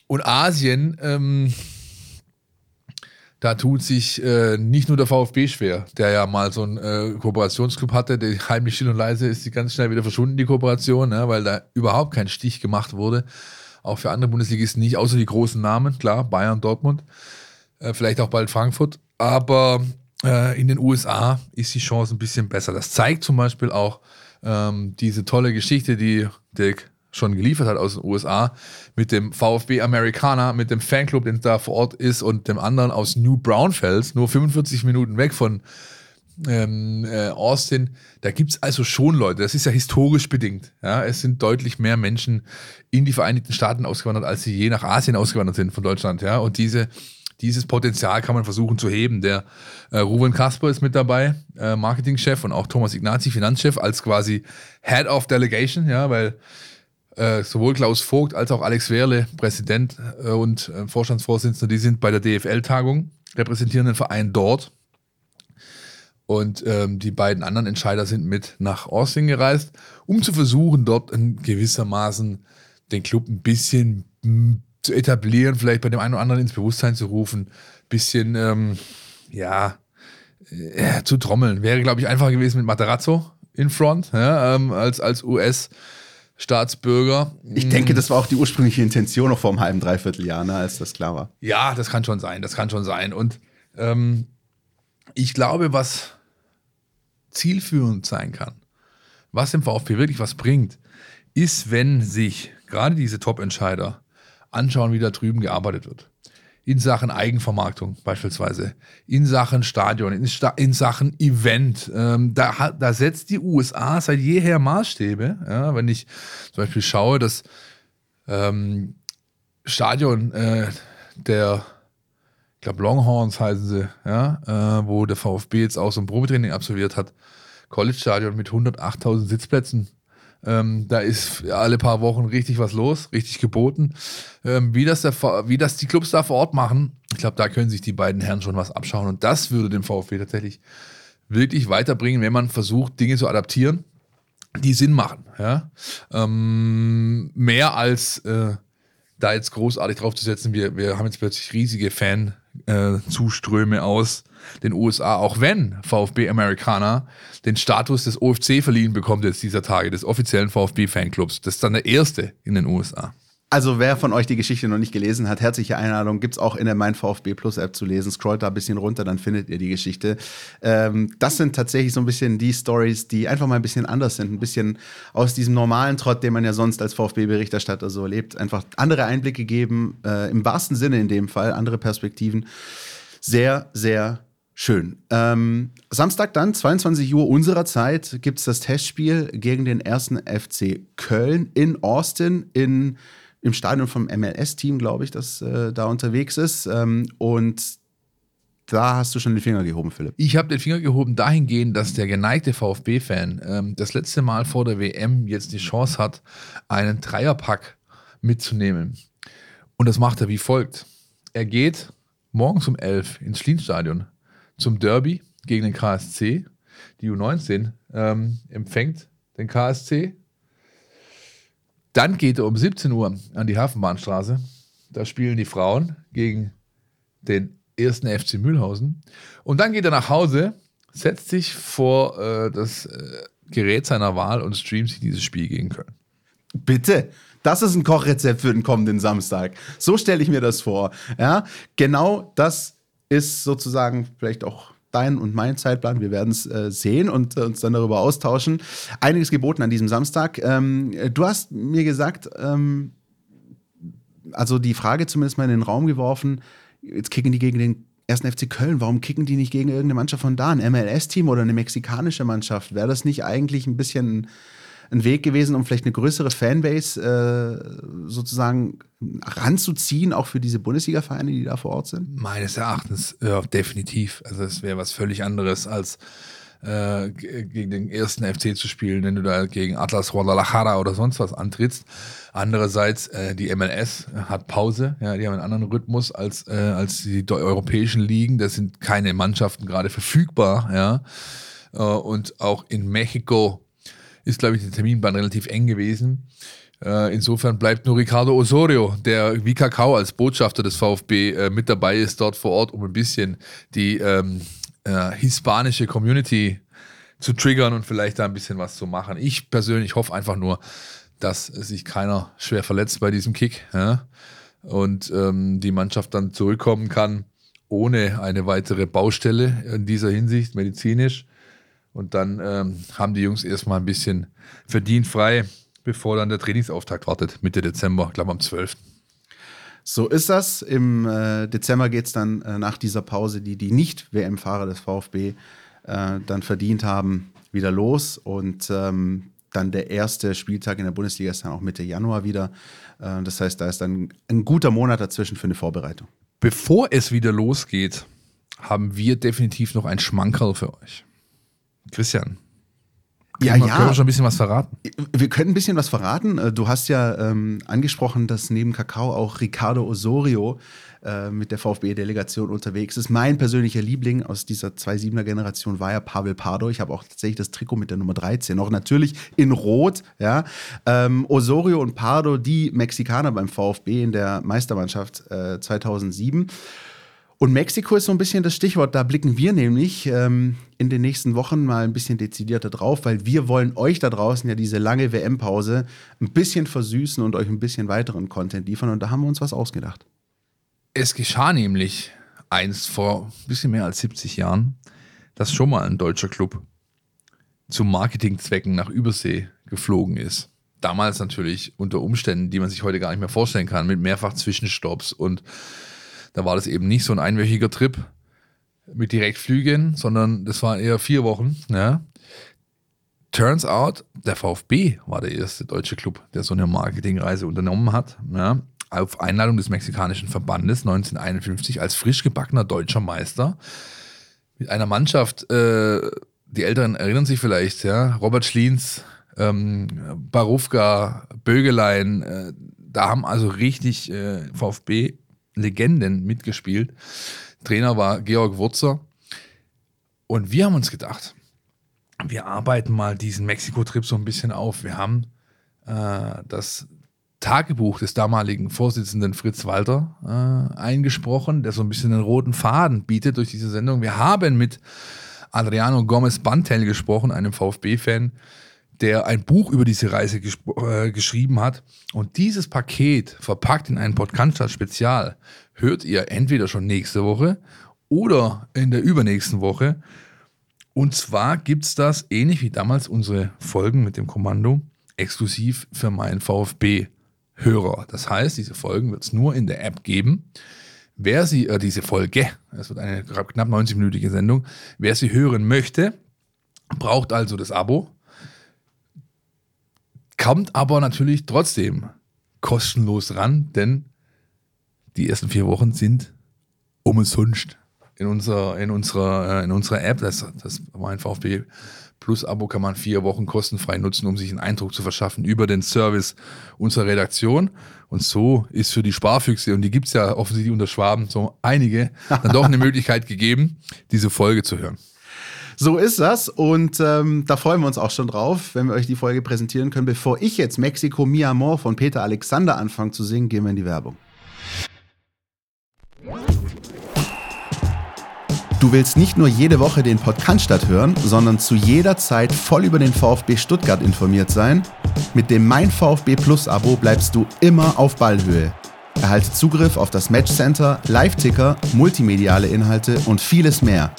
Und Asien, ähm, da tut sich äh, nicht nur der VfB schwer, der ja mal so einen äh, Kooperationsclub hatte, der heimlich still und leise ist, die ganz schnell wieder verschwunden, die Kooperation, ne, weil da überhaupt kein Stich gemacht wurde. Auch für andere Bundesligisten nicht, außer die großen Namen, klar, Bayern, Dortmund, äh, vielleicht auch bald Frankfurt. Aber äh, in den USA ist die Chance ein bisschen besser. Das zeigt zum Beispiel auch ähm, diese tolle Geschichte, die Dirk schon geliefert hat aus den USA mit dem VfB Americana, mit dem Fanclub, den da vor Ort ist und dem anderen aus New Braunfels, nur 45 Minuten weg von ähm, äh, Austin. Da gibt es also schon Leute, das ist ja historisch bedingt. Ja? Es sind deutlich mehr Menschen in die Vereinigten Staaten ausgewandert, als sie je nach Asien ausgewandert sind von Deutschland. Ja? Und diese dieses Potenzial kann man versuchen zu heben. Der äh, Ruben Kasper ist mit dabei, äh, Marketingchef und auch Thomas Ignazi, Finanzchef, als quasi Head of Delegation, ja, weil äh, sowohl Klaus Vogt als auch Alex Wehrle, Präsident äh, und äh, Vorstandsvorsitzender, die sind bei der DFL-Tagung, repräsentieren den Verein dort. Und ähm, die beiden anderen Entscheider sind mit nach Austin gereist, um zu versuchen, dort in gewissermaßen den Club ein bisschen zu etablieren, vielleicht bei dem einen oder anderen ins Bewusstsein zu rufen, bisschen, ähm, ja, äh, zu trommeln. Wäre, glaube ich, einfacher gewesen mit Materazzo in Front, ja, ähm, als, als US- Staatsbürger. Ich denke, das war auch die ursprüngliche Intention noch vor einem halben, dreiviertel Jahr, ne, als das klar war. Ja, das kann schon sein, das kann schon sein. Und ähm, ich glaube, was zielführend sein kann, was dem VfB wirklich was bringt, ist, wenn sich gerade diese Top-Entscheider anschauen, wie da drüben gearbeitet wird. In Sachen Eigenvermarktung beispielsweise, in Sachen Stadion, in, Sta in Sachen Event. Ähm, da, da setzt die USA seit jeher Maßstäbe. Ja, wenn ich zum Beispiel schaue, dass ähm, Stadion äh, der, ich glaube Longhorns heißen sie, ja, äh, wo der VfB jetzt auch so ein Probetraining absolviert hat. College-Stadion mit 108.000 Sitzplätzen. Ähm, da ist alle paar Wochen richtig was los, richtig geboten. Ähm, wie, das der, wie das die Clubs da vor Ort machen, ich glaube, da können sich die beiden Herren schon was abschauen. Und das würde den VfB tatsächlich wirklich weiterbringen, wenn man versucht, Dinge zu adaptieren, die Sinn machen. Ja? Ähm, mehr als äh, da jetzt großartig drauf zu setzen, wir, wir haben jetzt plötzlich riesige Fan-Zuströme äh, aus den USA, auch wenn VfB Americana den Status des OFC verliehen bekommt jetzt dieser Tage, des offiziellen VfB-Fanclubs. Das ist dann der erste in den USA. Also wer von euch die Geschichte noch nicht gelesen hat, herzliche Einladung. Gibt es auch in der Mein VfB Plus App zu lesen. Scrollt da ein bisschen runter, dann findet ihr die Geschichte. Ähm, das sind tatsächlich so ein bisschen die Stories, die einfach mal ein bisschen anders sind. Ein bisschen aus diesem normalen Trott, den man ja sonst als VfB-Berichterstatter so erlebt. Einfach andere Einblicke geben, äh, im wahrsten Sinne in dem Fall, andere Perspektiven. Sehr, sehr Schön. Ähm, Samstag dann, 22 Uhr unserer Zeit, gibt es das Testspiel gegen den ersten FC Köln in Austin in im Stadion vom MLS-Team, glaube ich, das äh, da unterwegs ist. Ähm, und da hast du schon den Finger gehoben, Philipp. Ich habe den Finger gehoben dahingehend, dass der geneigte VfB-Fan ähm, das letzte Mal vor der WM jetzt die Chance hat, einen Dreierpack mitzunehmen. Und das macht er wie folgt. Er geht morgens um 11 ins Schlienstadion zum Derby gegen den KSC. Die U19 ähm, empfängt den KSC dann geht er um 17 Uhr an die Hafenbahnstraße. Da spielen die Frauen gegen den ersten FC Mühlhausen. Und dann geht er nach Hause, setzt sich vor äh, das äh, Gerät seiner Wahl und streamt sich dieses Spiel gegen Köln. Bitte. Das ist ein Kochrezept für den kommenden Samstag. So stelle ich mir das vor. Ja, genau das ist sozusagen vielleicht auch dein und mein Zeitplan. Wir werden es äh, sehen und äh, uns dann darüber austauschen. Einiges geboten an diesem Samstag. Ähm, du hast mir gesagt, ähm, also die Frage zumindest mal in den Raum geworfen, jetzt kicken die gegen den ersten FC Köln, warum kicken die nicht gegen irgendeine Mannschaft von da, ein MLS-Team oder eine mexikanische Mannschaft? Wäre das nicht eigentlich ein bisschen ein Weg gewesen, um vielleicht eine größere Fanbase äh, sozusagen ranzuziehen, auch für diese Bundesliga-Vereine, die da vor Ort sind? Meines Erachtens, ja, definitiv. Also es wäre was völlig anderes als äh, gegen den ersten FC zu spielen, wenn du da gegen Atlas Guadalajara oder sonst was antrittst. Andererseits, äh, die MLS hat Pause, ja, die haben einen anderen Rhythmus als, äh, als die europäischen Ligen. Da sind keine Mannschaften gerade verfügbar, ja. Äh, und auch in Mexiko ist, glaube ich, der Terminplan relativ eng gewesen. Äh, insofern bleibt nur Ricardo Osorio, der wie Kakao als Botschafter des VfB äh, mit dabei ist, dort vor Ort, um ein bisschen die ähm, äh, hispanische Community zu triggern und vielleicht da ein bisschen was zu machen. Ich persönlich hoffe einfach nur, dass sich keiner schwer verletzt bei diesem Kick ja? und ähm, die Mannschaft dann zurückkommen kann ohne eine weitere Baustelle in dieser Hinsicht medizinisch. Und dann ähm, haben die Jungs erstmal ein bisschen verdient frei, bevor dann der Trainingsauftakt wartet, Mitte Dezember, glaube am 12. So ist das. Im äh, Dezember geht es dann äh, nach dieser Pause, die die Nicht-WM-Fahrer des VfB äh, dann verdient haben, wieder los. Und ähm, dann der erste Spieltag in der Bundesliga ist dann auch Mitte Januar wieder. Äh, das heißt, da ist dann ein guter Monat dazwischen für eine Vorbereitung. Bevor es wieder losgeht, haben wir definitiv noch ein Schmankerl für euch. Christian. Ja, wir, ja. Können wir schon ein bisschen was verraten? Wir können ein bisschen was verraten. Äh, du hast ja ähm, angesprochen, dass neben Kakao auch Ricardo Osorio äh, mit der VfB-Delegation unterwegs ist. Mein persönlicher Liebling aus dieser 2-7er-Generation war ja Pavel Pardo. Ich habe auch tatsächlich das Trikot mit der Nummer 13 noch, natürlich in Rot. Ja. Ähm, Osorio und Pardo, die Mexikaner beim VfB in der Meistermannschaft äh, 2007. Und Mexiko ist so ein bisschen das Stichwort. Da blicken wir nämlich ähm, in den nächsten Wochen mal ein bisschen dezidierter drauf, weil wir wollen euch da draußen ja diese lange WM-Pause ein bisschen versüßen und euch ein bisschen weiteren Content liefern. Und da haben wir uns was ausgedacht. Es geschah nämlich einst vor ein bisschen mehr als 70 Jahren, dass schon mal ein deutscher Club zu Marketingzwecken nach Übersee geflogen ist. Damals natürlich unter Umständen, die man sich heute gar nicht mehr vorstellen kann, mit mehrfach Zwischenstopps und da war das eben nicht so ein einwöchiger Trip mit Direktflügen, sondern das waren eher vier Wochen. Ja. Turns out, der VfB war der erste deutsche Club, der so eine Marketingreise unternommen hat. Ja. auf Einladung des mexikanischen Verbandes 1951 als frisch gebackener deutscher Meister mit einer Mannschaft, äh, die Älteren erinnern sich vielleicht, ja, Robert Schliens, ähm, Barufka, Bögelein, äh, da haben also richtig äh, VfB-Legenden mitgespielt. Trainer war Georg Wurzer. Und wir haben uns gedacht, wir arbeiten mal diesen Mexiko-Trip so ein bisschen auf. Wir haben äh, das Tagebuch des damaligen Vorsitzenden Fritz Walter äh, eingesprochen, der so ein bisschen einen roten Faden bietet durch diese Sendung. Wir haben mit Adriano Gomez Bantel gesprochen, einem VfB-Fan, der ein Buch über diese Reise äh, geschrieben hat. Und dieses Paket, verpackt in ein Podcast-Spezial, hört ihr entweder schon nächste Woche oder in der übernächsten Woche. Und zwar gibt es das, ähnlich wie damals unsere Folgen mit dem Kommando, exklusiv für meinen VfB-Hörer. Das heißt, diese Folgen wird es nur in der App geben. Wer sie, äh, diese Folge, es wird eine knapp 90-minütige Sendung, wer sie hören möchte, braucht also das Abo, kommt aber natürlich trotzdem kostenlos ran, denn die ersten vier Wochen sind umsonst in unserer, in unserer, äh, in unserer App. Das, das mein VfB Plus-Abo kann man vier Wochen kostenfrei nutzen, um sich einen Eindruck zu verschaffen über den Service unserer Redaktion. Und so ist für die Sparfüchse, und die gibt es ja offensichtlich unter Schwaben, so einige, dann doch eine Möglichkeit gegeben, diese Folge zu hören. So ist das und ähm, da freuen wir uns auch schon drauf, wenn wir euch die Folge präsentieren können. Bevor ich jetzt Mexiko Mi Amor von Peter Alexander anfange zu singen, gehen wir in die Werbung. Du willst nicht nur jede Woche den Podcast hören, sondern zu jeder Zeit voll über den VfB Stuttgart informiert sein? Mit dem Mein VfB Plus Abo bleibst du immer auf Ballhöhe. Erhalte Zugriff auf das Matchcenter, Live-Ticker, multimediale Inhalte und vieles mehr.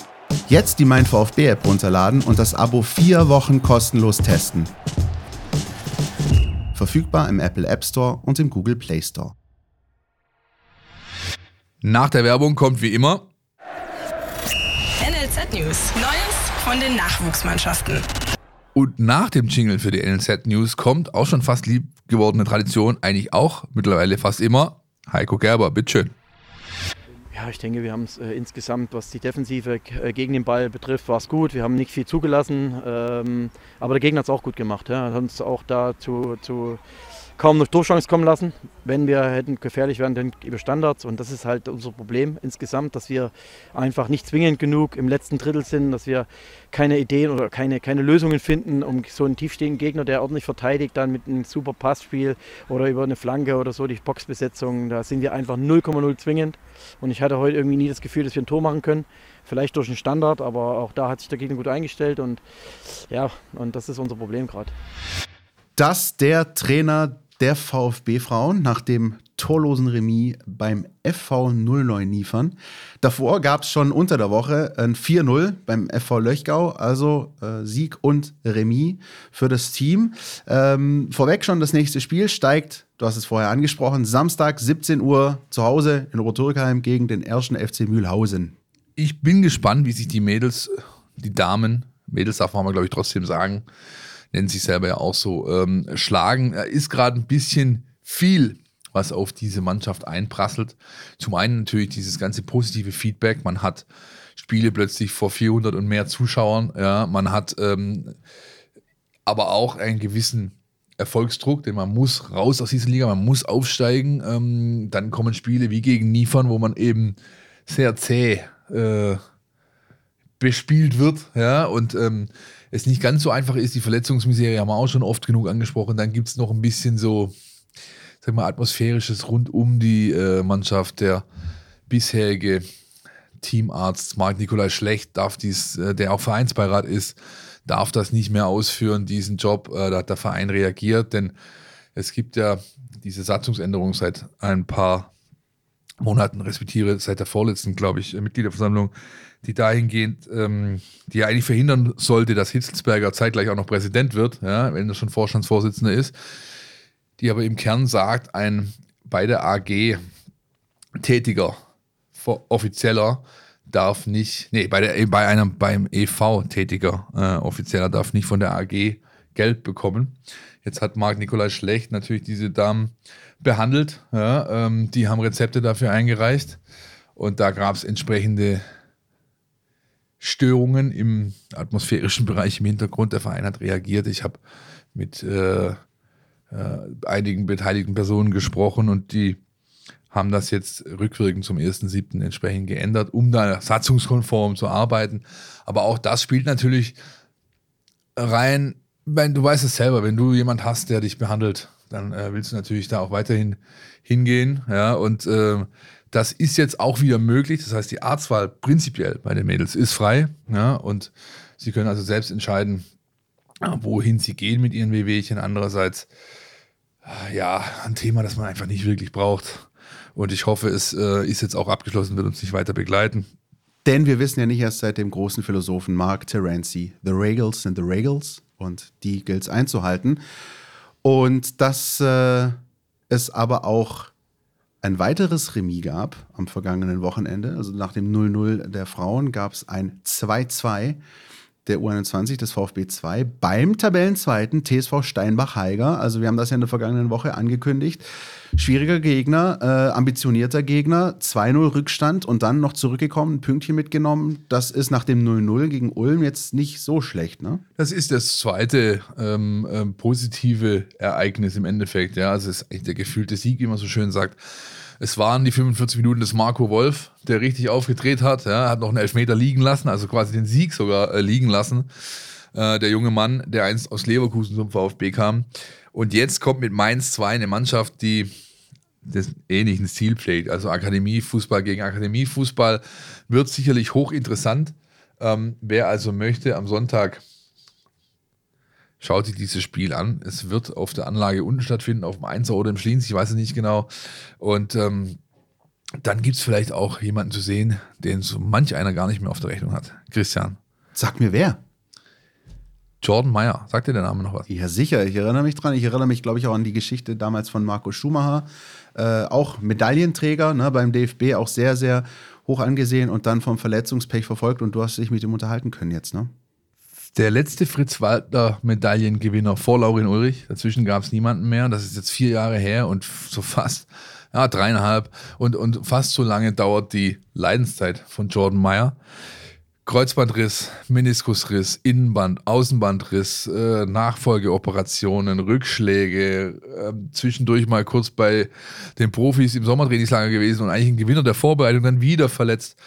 Jetzt die Mein VfB App runterladen und das Abo vier Wochen kostenlos testen. Verfügbar im Apple App Store und im Google Play Store. Nach der Werbung kommt wie immer News. Neues von den Nachwuchsmannschaften. Und nach dem Jingle für die NLZ News kommt auch schon fast lieb gewordene Tradition, eigentlich auch mittlerweile fast immer, Heiko Gerber, bitteschön. Ja, ich denke, wir haben es äh, insgesamt, was die Defensive äh, gegen den Ball betrifft, war es gut. Wir haben nicht viel zugelassen, ähm, aber der Gegner hat es auch gut gemacht. Ja. Hat uns auch da zu, zu kaum noch Durchchance kommen lassen. Wenn wir hätten gefährlich werden, dann über Standards. Und das ist halt unser Problem insgesamt, dass wir einfach nicht zwingend genug im letzten Drittel sind, dass wir keine Ideen oder keine, keine Lösungen finden, um so einen tiefstehenden Gegner, der ordentlich verteidigt, dann mit einem super Passspiel oder über eine Flanke oder so, die Boxbesetzung, da sind wir einfach 0,0 zwingend. Und ich hatte heute irgendwie nie das Gefühl, dass wir ein Tor machen können. Vielleicht durch einen Standard, aber auch da hat sich der Gegner gut eingestellt und ja, und das ist unser Problem gerade. Dass der Trainer der VfB-Frauen nach dem torlosen Remis beim FV 09 Niefern. Davor gab es schon unter der Woche ein 4-0 beim FV Löchgau, also äh, Sieg und Remis für das Team. Ähm, vorweg schon das nächste Spiel steigt, du hast es vorher angesprochen, Samstag 17 Uhr zu Hause in Roturkheim gegen den ersten FC Mühlhausen. Ich bin gespannt, wie sich die Mädels, die Damen, Mädels darf man glaube ich trotzdem sagen, nennen sich selber ja auch so, ähm, schlagen. Ist gerade ein bisschen viel, was auf diese Mannschaft einprasselt. Zum einen natürlich dieses ganze positive Feedback. Man hat Spiele plötzlich vor 400 und mehr Zuschauern. Ja, man hat ähm, aber auch einen gewissen Erfolgsdruck, denn man muss raus aus dieser Liga, man muss aufsteigen. Ähm, dann kommen Spiele wie gegen Niefern, wo man eben sehr zäh äh, bespielt wird. Ja, und ähm, es nicht ganz so einfach ist. Die Verletzungsmiserie haben wir auch schon oft genug angesprochen. Dann gibt es noch ein bisschen so, sag mal, atmosphärisches rund um die äh, Mannschaft. Der bisherige Teamarzt Marc Nikolai Schlecht darf dies, äh, der auch Vereinsbeirat ist, darf das nicht mehr ausführen, diesen Job. Äh, da hat der Verein reagiert, denn es gibt ja diese Satzungsänderung seit ein paar Monaten, respektive seit der vorletzten, glaube ich, Mitgliederversammlung, die dahingehend, ähm, die ja eigentlich verhindern sollte, dass Hitzelsberger zeitgleich auch noch Präsident wird, ja, wenn er schon Vorstandsvorsitzender ist, die aber im Kern sagt, ein bei der AG tätiger Offizieller darf nicht, nee, bei, der, bei einem beim EV tätiger äh, Offizieller darf nicht von der AG gelb bekommen. Jetzt hat Marc Nikolai Schlecht natürlich diese Damen behandelt. Ja, ähm, die haben Rezepte dafür eingereicht und da gab es entsprechende Störungen im atmosphärischen Bereich im Hintergrund. Der Verein hat reagiert. Ich habe mit äh, äh, einigen beteiligten Personen gesprochen und die haben das jetzt rückwirkend zum 1.7. entsprechend geändert, um da satzungskonform zu arbeiten. Aber auch das spielt natürlich rein, wenn du weißt es selber, wenn du jemand hast, der dich behandelt, dann äh, willst du natürlich da auch weiterhin hingehen. Ja, und äh, das ist jetzt auch wieder möglich. Das heißt, die Arztwahl prinzipiell bei den Mädels ist frei. Ja, und sie können also selbst entscheiden, wohin sie gehen mit ihren Wehwehchen. Andererseits, ja, ein Thema, das man einfach nicht wirklich braucht. Und ich hoffe, es äh, ist jetzt auch abgeschlossen, wird uns nicht weiter begleiten. Denn wir wissen ja nicht erst seit dem großen Philosophen Mark Terenzi, the Regals sind the Regals und die gilt es einzuhalten. Und dass äh, es aber auch ein weiteres Remis gab am vergangenen Wochenende. Also nach dem 0-0 der Frauen gab es ein 2-2 der U21 des VfB 2 beim Tabellenzweiten TSV Steinbach-Heiger. Also wir haben das ja in der vergangenen Woche angekündigt. Schwieriger Gegner, äh, ambitionierter Gegner, 2-0 Rückstand und dann noch zurückgekommen, ein Pünktchen mitgenommen. Das ist nach dem 0-0 gegen Ulm jetzt nicht so schlecht, ne? Das ist das zweite ähm, ähm, positive Ereignis im Endeffekt. Ja, also es ist eigentlich der gefühlte Sieg, wie man so schön sagt. Es waren die 45 Minuten des Marco Wolf, der richtig aufgedreht hat. Ja, hat noch einen Elfmeter liegen lassen, also quasi den Sieg sogar äh, liegen lassen. Äh, der junge Mann, der einst aus Leverkusen zum VfB kam. Und jetzt kommt mit Mainz 2 eine Mannschaft, die das ähnlichen Stil pflegt. Also Akademiefußball gegen Akademiefußball wird sicherlich hochinteressant. Ähm, wer also möchte, am Sonntag schaut sich dieses Spiel an. Es wird auf der Anlage unten stattfinden, auf dem Einser oder im Schliens, ich weiß es nicht genau. Und ähm, dann gibt es vielleicht auch jemanden zu sehen, den so manch einer gar nicht mehr auf der Rechnung hat. Christian. Sag mir wer. Jordan Meyer. Sagt dir der Name noch was? Ja, sicher. Ich erinnere mich dran. Ich erinnere mich, glaube ich, auch an die Geschichte damals von Marco Schumacher. Äh, auch Medaillenträger ne, beim DFB, auch sehr, sehr hoch angesehen und dann vom Verletzungspech verfolgt. Und du hast dich mit ihm unterhalten können jetzt, ne? Der letzte Fritz Walter Medaillengewinner vor Laurin Ulrich. Dazwischen gab es niemanden mehr. Das ist jetzt vier Jahre her und so fast, ja, dreieinhalb und, und fast so lange dauert die Leidenszeit von Jordan Meyer. Kreuzbandriss, Meniskusriss, Innenband, Außenbandriss, äh, Nachfolgeoperationen, Rückschläge, äh, zwischendurch mal kurz bei den Profis im Sommertrainingslager gewesen und eigentlich ein Gewinner der Vorbereitung, dann wieder verletzt.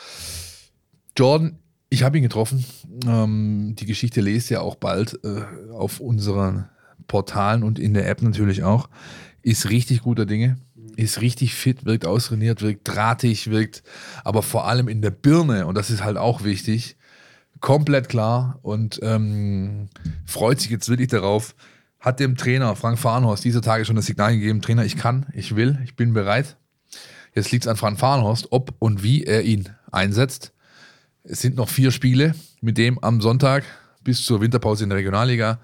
Jordan ich habe ihn getroffen. Ähm, die Geschichte lest ihr auch bald äh, auf unseren Portalen und in der App natürlich auch. Ist richtig guter Dinge, ist richtig fit, wirkt austrainiert, wirkt drahtig, wirkt aber vor allem in der Birne, und das ist halt auch wichtig, komplett klar und ähm, freut sich jetzt wirklich darauf. Hat dem Trainer Frank Farnhorst dieser Tage schon das Signal gegeben: Trainer, ich kann, ich will, ich bin bereit. Jetzt liegt es an Frank Farnhorst, ob und wie er ihn einsetzt. Es sind noch vier Spiele mit dem am Sonntag bis zur Winterpause in der Regionalliga.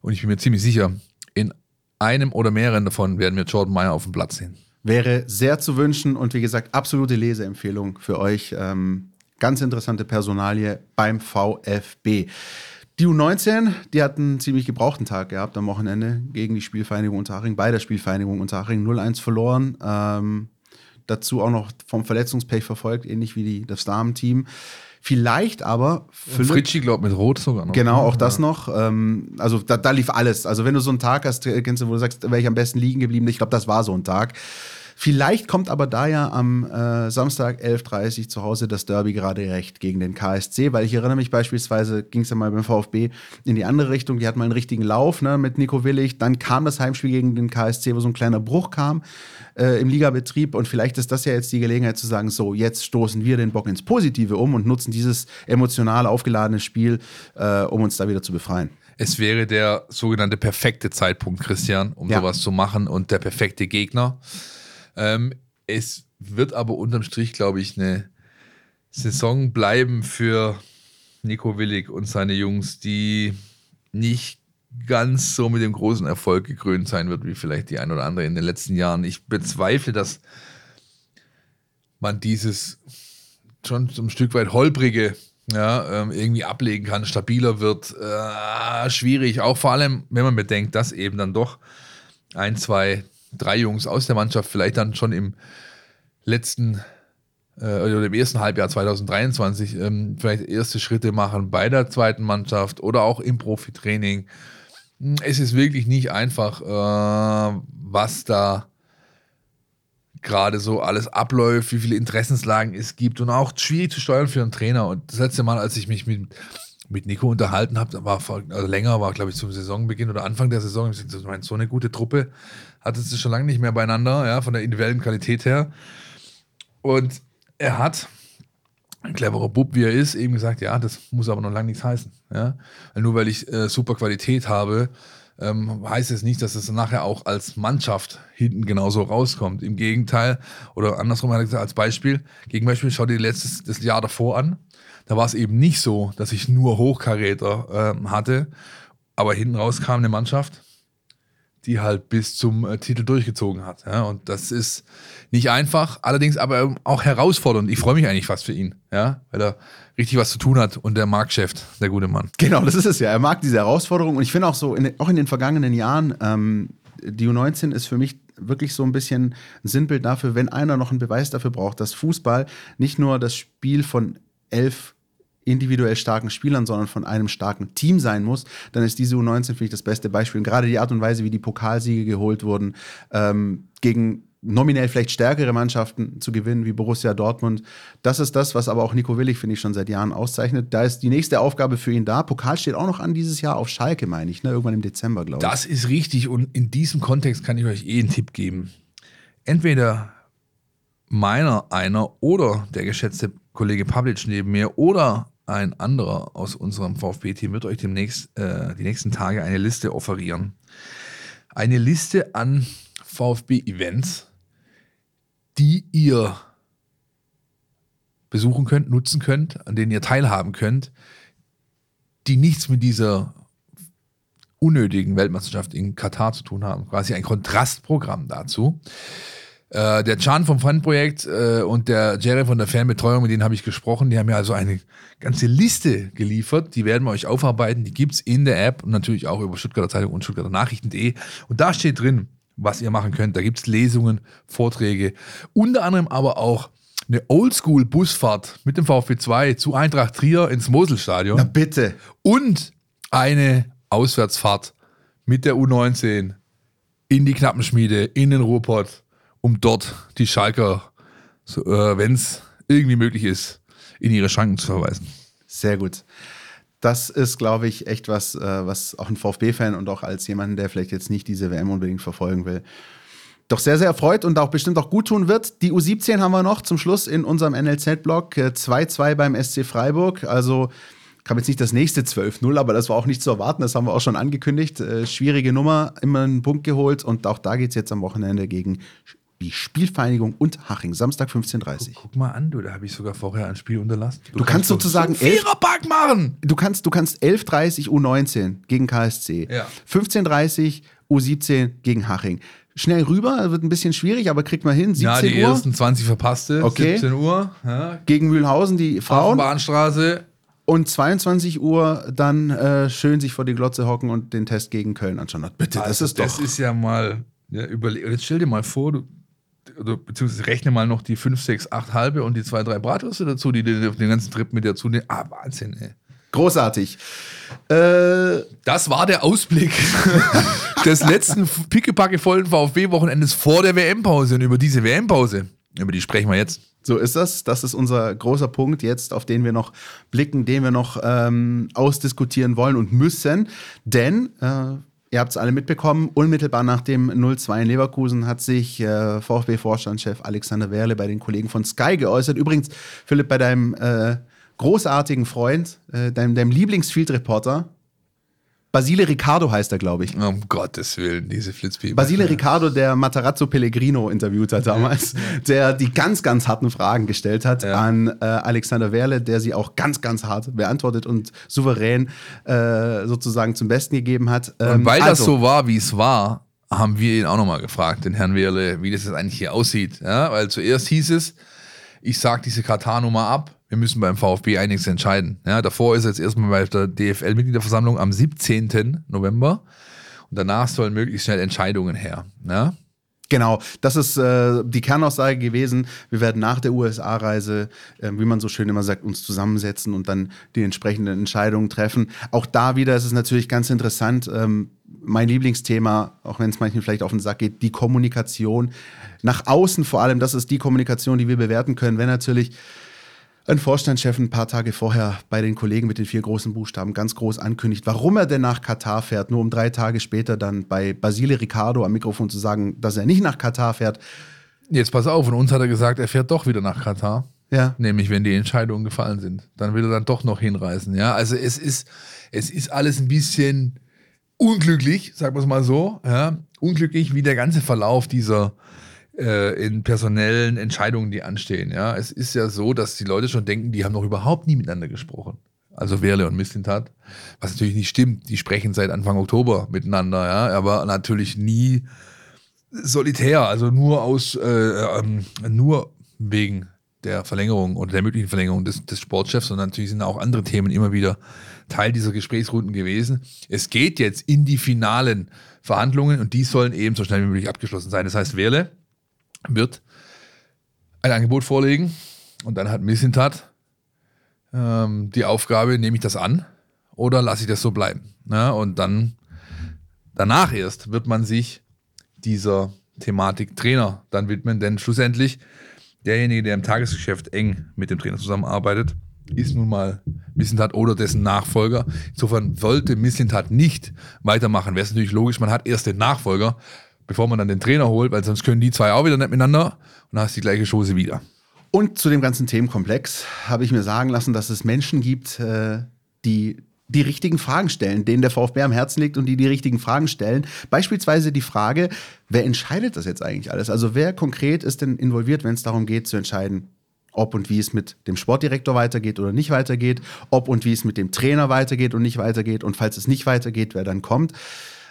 Und ich bin mir ziemlich sicher, in einem oder mehreren davon werden wir Jordan Meyer auf dem Platz sehen. Wäre sehr zu wünschen und wie gesagt, absolute Leseempfehlung für euch. Ähm, ganz interessante Personalie beim VfB. Die U19, die hat einen ziemlich gebrauchten Tag gehabt am Wochenende gegen die Spielvereinigung Unterhaching, bei der Spielvereinigung Unterhaching 0-1 verloren. Ähm, dazu auch noch vom Verletzungspech verfolgt, ähnlich wie die, das Damenteam. Vielleicht aber. Philipp, Fritschi, glaube mit Rot sogar noch. Genau, auch das noch. Ähm, also da, da, lief alles. Also wenn du so einen Tag hast, kennst du, wo du sagst, wäre ich am besten liegen geblieben. Ich glaube, das war so ein Tag. Vielleicht kommt aber da ja am äh, Samstag 11.30 Uhr zu Hause das Derby gerade recht gegen den KSC, weil ich erinnere mich beispielsweise, ging es ja mal beim VfB in die andere Richtung, die hatten mal einen richtigen Lauf ne, mit Nico Willig, dann kam das Heimspiel gegen den KSC, wo so ein kleiner Bruch kam äh, im Ligabetrieb und vielleicht ist das ja jetzt die Gelegenheit zu sagen, so, jetzt stoßen wir den Bock ins Positive um und nutzen dieses emotional aufgeladene Spiel, äh, um uns da wieder zu befreien es wäre der sogenannte perfekte Zeitpunkt, Christian, um ja. sowas zu machen und der perfekte Gegner. Ähm, es wird aber unterm Strich, glaube ich, eine Saison bleiben für Nico Willig und seine Jungs, die nicht ganz so mit dem großen Erfolg gekrönt sein wird, wie vielleicht die ein oder andere in den letzten Jahren. Ich bezweifle, dass man dieses schon so ein Stück weit holprige ja, ähm, irgendwie ablegen kann, stabiler wird, äh, schwierig. Auch vor allem, wenn man bedenkt, dass eben dann doch ein, zwei, drei Jungs aus der Mannschaft vielleicht dann schon im letzten äh, oder im ersten Halbjahr 2023 ähm, vielleicht erste Schritte machen bei der zweiten Mannschaft oder auch im Profitraining. Es ist wirklich nicht einfach, äh, was da gerade so alles abläuft, wie viele Interessenslagen es gibt und auch schwierig zu steuern für einen Trainer. Und das letzte Mal, als ich mich mit, mit Nico unterhalten habe, war also länger, war glaube ich zum Saisonbeginn oder Anfang der Saison, ich meine, so eine gute Truppe hatte es schon lange nicht mehr beieinander, ja, von der individuellen Qualität her. Und er hat, ein cleverer Bub, wie er ist, eben gesagt, ja, das muss aber noch lange nichts heißen. Ja? Weil nur weil ich äh, super Qualität habe, ähm, heißt es nicht, dass es nachher auch als Mannschaft hinten genauso rauskommt. Im Gegenteil, oder andersrum hat er gesagt, als Beispiel, gegen Beispiel, schau dir letztes das Jahr davor an. Da war es eben nicht so, dass ich nur Hochkaräter ähm, hatte, aber hinten raus kam eine Mannschaft, die halt bis zum äh, Titel durchgezogen hat. Ja? Und das ist nicht einfach, allerdings aber auch herausfordernd. Ich freue mich eigentlich fast für ihn, ja, weil er richtig was zu tun hat und der Marktchef, der gute Mann. Genau, das ist es ja. Er mag diese Herausforderung und ich finde auch so, in, auch in den vergangenen Jahren, ähm, die U19 ist für mich wirklich so ein bisschen ein Sinnbild dafür, wenn einer noch einen Beweis dafür braucht, dass Fußball nicht nur das Spiel von elf individuell starken Spielern, sondern von einem starken Team sein muss, dann ist diese U19, finde ich, das beste Beispiel. Und gerade die Art und Weise, wie die Pokalsiege geholt wurden, ähm, gegen nominell vielleicht stärkere Mannschaften zu gewinnen, wie Borussia Dortmund. Das ist das, was aber auch Nico Willig, finde ich, schon seit Jahren auszeichnet. Da ist die nächste Aufgabe für ihn da. Pokal steht auch noch an dieses Jahr auf Schalke, meine ich, ne? irgendwann im Dezember, glaube ich. Das ist richtig und in diesem Kontext kann ich euch eh einen Tipp geben. Entweder meiner, einer oder der geschätzte Kollege Pavlic neben mir oder ein anderer aus unserem VfB-Team wird euch demnächst äh, die nächsten Tage eine Liste offerieren. Eine Liste an VfB-Events, die ihr besuchen könnt, nutzen könnt, an denen ihr teilhaben könnt, die nichts mit dieser unnötigen Weltmeisterschaft in Katar zu tun haben. Quasi ein Kontrastprogramm dazu. Äh, der Chan vom Fanprojekt äh, und der Jerry von der Fanbetreuung, mit denen habe ich gesprochen, die haben mir also eine ganze Liste geliefert. Die werden wir euch aufarbeiten. Die gibt es in der App und natürlich auch über Stuttgarter Zeitung und Stuttgarter Nachrichten.de. Und da steht drin, was ihr machen könnt. Da gibt es Lesungen, Vorträge, unter anderem aber auch eine Oldschool-Busfahrt mit dem VfB 2 zu Eintracht Trier ins Moselstadion. Na bitte. Und eine Auswärtsfahrt mit der U19 in die Knappenschmiede, in den Ruhrpott, um dort die Schalker, so, äh, wenn es irgendwie möglich ist, in ihre Schranken zu verweisen. Sehr gut das ist, glaube ich, echt was, äh, was auch ein VfB-Fan und auch als jemanden, der vielleicht jetzt nicht diese WM unbedingt verfolgen will, doch sehr, sehr erfreut und auch bestimmt auch gut tun wird. Die U17 haben wir noch zum Schluss in unserem NLZ-Block. 2-2 äh, beim SC Freiburg. Also kam jetzt nicht das nächste 12-0, aber das war auch nicht zu erwarten. Das haben wir auch schon angekündigt. Äh, schwierige Nummer, immer einen Punkt geholt und auch da geht es jetzt am Wochenende gegen die Spielvereinigung und Haching, Samstag 15.30 Uhr. Guck, mal an, du, da habe ich sogar vorher ein Spiel unterlassen. Du, du kannst, kannst, sozusagen so Viererpack machen. Du kannst, du kannst 11.30 U19 gegen KSC, ja. 15.30 U17 gegen Haching. Schnell rüber, wird ein bisschen schwierig, aber kriegt man hin. 17 ja, die Uhr. ersten 20 verpasste. Okay. 17 Uhr. Ja. Gegen Mühlhausen, die Frauen. Bahnstraße. Und 22 Uhr dann äh, schön sich vor die Glotze hocken und den Test gegen Köln anschauen. Bitte, also, das ist doch. Das ist ja mal. Ja, überle jetzt stell dir mal vor, du, oder beziehungsweise rechne mal noch die 5, 6, 8 halbe und die 2, 3 Bratwürste dazu, die den, den ganzen Trip mit dazu nehmen. Ah, Wahnsinn, ey. Großartig. Äh, das war der Ausblick des letzten pickepackevollen VfB-Wochenendes vor der WM-Pause. Und über diese WM-Pause, über die sprechen wir jetzt. So ist das. Das ist unser großer Punkt jetzt, auf den wir noch blicken, den wir noch ähm, ausdiskutieren wollen und müssen. Denn äh, Ihr habt es alle mitbekommen, unmittelbar nach dem 0-2 in Leverkusen hat sich äh, VfB-Vorstandschef Alexander Werle bei den Kollegen von Sky geäußert. Übrigens, Philipp, bei deinem äh, großartigen Freund, äh, deinem, deinem Lieblingsfield-Reporter, Basile Riccardo heißt er, glaube ich. Um Gottes Willen, diese Flitzpieper. Basile Riccardo, der Matarazzo Pellegrino interviewt hat damals, der die ganz, ganz harten Fragen gestellt hat ja. an äh, Alexander Werle, der sie auch ganz, ganz hart beantwortet und souverän äh, sozusagen zum Besten gegeben hat. Ähm, und weil also, das so war, wie es war, haben wir ihn auch nochmal gefragt, den Herrn Werle, wie das jetzt eigentlich hier aussieht. Ja? Weil zuerst hieß es, ich sage diese Katar-Nummer ab, wir müssen beim VfB einiges entscheiden. Ja, davor ist jetzt erstmal bei der DFL-Mitgliederversammlung am 17. November und danach sollen möglichst schnell Entscheidungen her. Ja? Genau, das ist äh, die Kernaussage gewesen. Wir werden nach der USA-Reise, äh, wie man so schön immer sagt, uns zusammensetzen und dann die entsprechenden Entscheidungen treffen. Auch da wieder ist es natürlich ganz interessant. Ähm, mein Lieblingsthema, auch wenn es manchen vielleicht auf den Sack geht, die Kommunikation. Nach außen vor allem, das ist die Kommunikation, die wir bewerten können. Wenn natürlich ein Vorstandschef ein paar Tage vorher bei den Kollegen mit den vier großen Buchstaben ganz groß ankündigt, warum er denn nach Katar fährt, nur um drei Tage später dann bei Basile Ricardo am Mikrofon zu sagen, dass er nicht nach Katar fährt. Jetzt pass auf, von uns hat er gesagt, er fährt doch wieder nach Katar. Ja. Nämlich, wenn die Entscheidungen gefallen sind. Dann will er dann doch noch hinreisen. Ja, also es ist, es ist alles ein bisschen unglücklich, sagen wir es mal so. Ja. Unglücklich, wie der ganze Verlauf dieser, äh, in personellen Entscheidungen, die anstehen. Ja, es ist ja so, dass die Leute schon denken, die haben noch überhaupt nie miteinander gesprochen. Also Werle und Mislintat, was natürlich nicht stimmt. Die sprechen seit Anfang Oktober miteinander, ja, aber natürlich nie solitär, also nur aus, äh, ähm, nur wegen der Verlängerung oder der möglichen Verlängerung des, des Sportchefs, sondern natürlich sind auch andere Themen immer wieder Teil dieser Gesprächsrunden gewesen. Es geht jetzt in die finalen Verhandlungen und die sollen eben so schnell wie möglich abgeschlossen sein. Das heißt, Werle wird ein Angebot vorlegen und dann hat Missintat ähm, die Aufgabe, nehme ich das an oder lasse ich das so bleiben. Ja, und dann danach erst wird man sich dieser Thematik Trainer dann widmen, denn schlussendlich derjenige, der im Tagesgeschäft eng mit dem Trainer zusammenarbeitet, ist nun mal Mislintat oder dessen Nachfolger. Insofern wollte Mislintat nicht weitermachen. Wäre es natürlich logisch, man hat erst den Nachfolger bevor man dann den Trainer holt, weil sonst können die zwei auch wieder nicht miteinander und dann hast du die gleiche Chose wieder. Und zu dem ganzen Themenkomplex habe ich mir sagen lassen, dass es Menschen gibt, äh, die die richtigen Fragen stellen, denen der VfB am Herzen liegt und die die richtigen Fragen stellen. Beispielsweise die Frage, wer entscheidet das jetzt eigentlich alles? Also wer konkret ist denn involviert, wenn es darum geht zu entscheiden, ob und wie es mit dem Sportdirektor weitergeht oder nicht weitergeht, ob und wie es mit dem Trainer weitergeht und nicht weitergeht und falls es nicht weitergeht, wer dann kommt.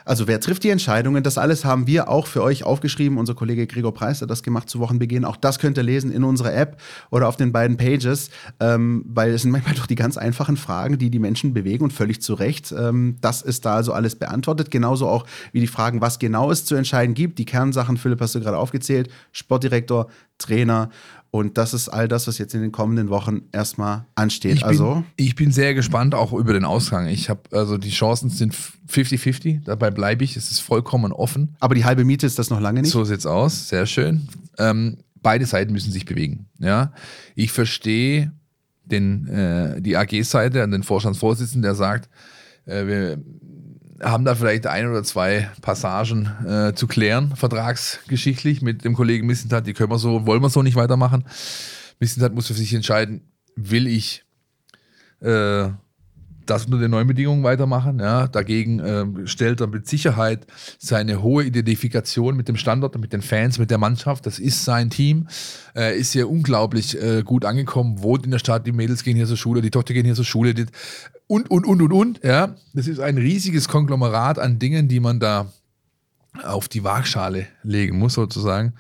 Also wer trifft die Entscheidungen? Das alles haben wir auch für euch aufgeschrieben. Unser Kollege Gregor Preis hat das gemacht zu Wochenbeginn. Auch das könnt ihr lesen in unserer App oder auf den beiden Pages, ähm, weil es sind manchmal doch die ganz einfachen Fragen, die die Menschen bewegen und völlig zu Recht. Ähm, das ist da also alles beantwortet. Genauso auch wie die Fragen, was genau es zu entscheiden gibt. Die Kernsachen, Philipp, hast du gerade aufgezählt. Sportdirektor, Trainer und das ist all das, was jetzt in den kommenden Wochen erstmal ansteht. Ich bin, also ich bin sehr gespannt auch über den Ausgang. Ich habe also die Chancen sind 50-50. Dabei bleibe ich. Es ist vollkommen offen. Aber die halbe Miete ist das noch lange nicht. So sieht's aus. Sehr schön. Ähm, beide Seiten müssen sich bewegen. Ja, ich verstehe den äh, die AG-Seite an den Vorstandsvorsitzenden, der sagt, äh, wir haben da vielleicht ein oder zwei Passagen äh, zu klären, vertragsgeschichtlich mit dem Kollegen Missentat. Die können wir so, wollen wir so nicht weitermachen. Missentat muss für sich entscheiden, will ich äh, das unter den neuen Bedingungen weitermachen. Ja, dagegen äh, stellt er mit Sicherheit seine hohe Identifikation mit dem Standort, mit den Fans, mit der Mannschaft. Das ist sein Team. Äh, ist hier unglaublich äh, gut angekommen, wohnt in der Stadt, die Mädels gehen hier zur Schule, die Tochter gehen hier zur Schule. Die, und, und, und, und, und. Ja, das ist ein riesiges Konglomerat an Dingen, die man da auf die Waagschale legen muss, sozusagen.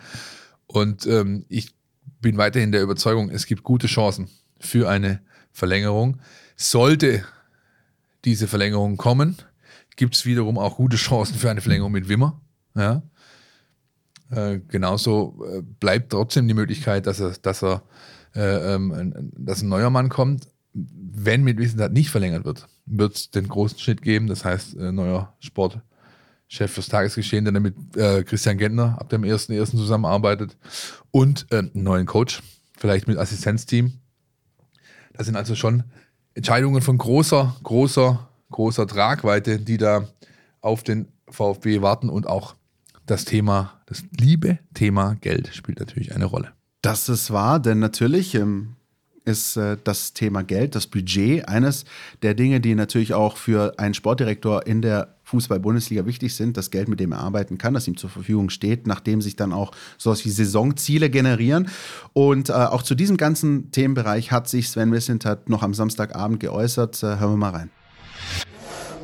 Und ähm, ich bin weiterhin der Überzeugung, es gibt gute Chancen für eine Verlängerung. Sollte diese Verlängerung kommen, gibt es wiederum auch gute Chancen für eine Verlängerung mit Wimmer. Ja. Äh, genauso äh, bleibt trotzdem die Möglichkeit, dass er, dass er äh, ähm, dass ein neuer Mann kommt wenn mit Wissentat nicht verlängert wird, wird es den großen Schritt geben. Das heißt, äh, neuer Sportchef fürs Tagesgeschehen, der mit äh, Christian Gentner ab dem 1.1. zusammenarbeitet und einen neuen Coach, vielleicht mit Assistenzteam. Das sind also schon Entscheidungen von großer, großer, großer Tragweite, die da auf den VfB warten und auch das Thema, das liebe Thema Geld spielt natürlich eine Rolle. Das ist wahr, denn natürlich ähm, ist äh, das Thema Geld, das Budget, eines der Dinge, die natürlich auch für einen Sportdirektor in der Fußball-Bundesliga wichtig sind, das Geld, mit dem er arbeiten kann, das ihm zur Verfügung steht, nachdem sich dann auch sowas wie Saisonziele generieren. Und äh, auch zu diesem ganzen Themenbereich hat sich Sven Wissentat noch am Samstagabend geäußert. Äh, hören wir mal rein.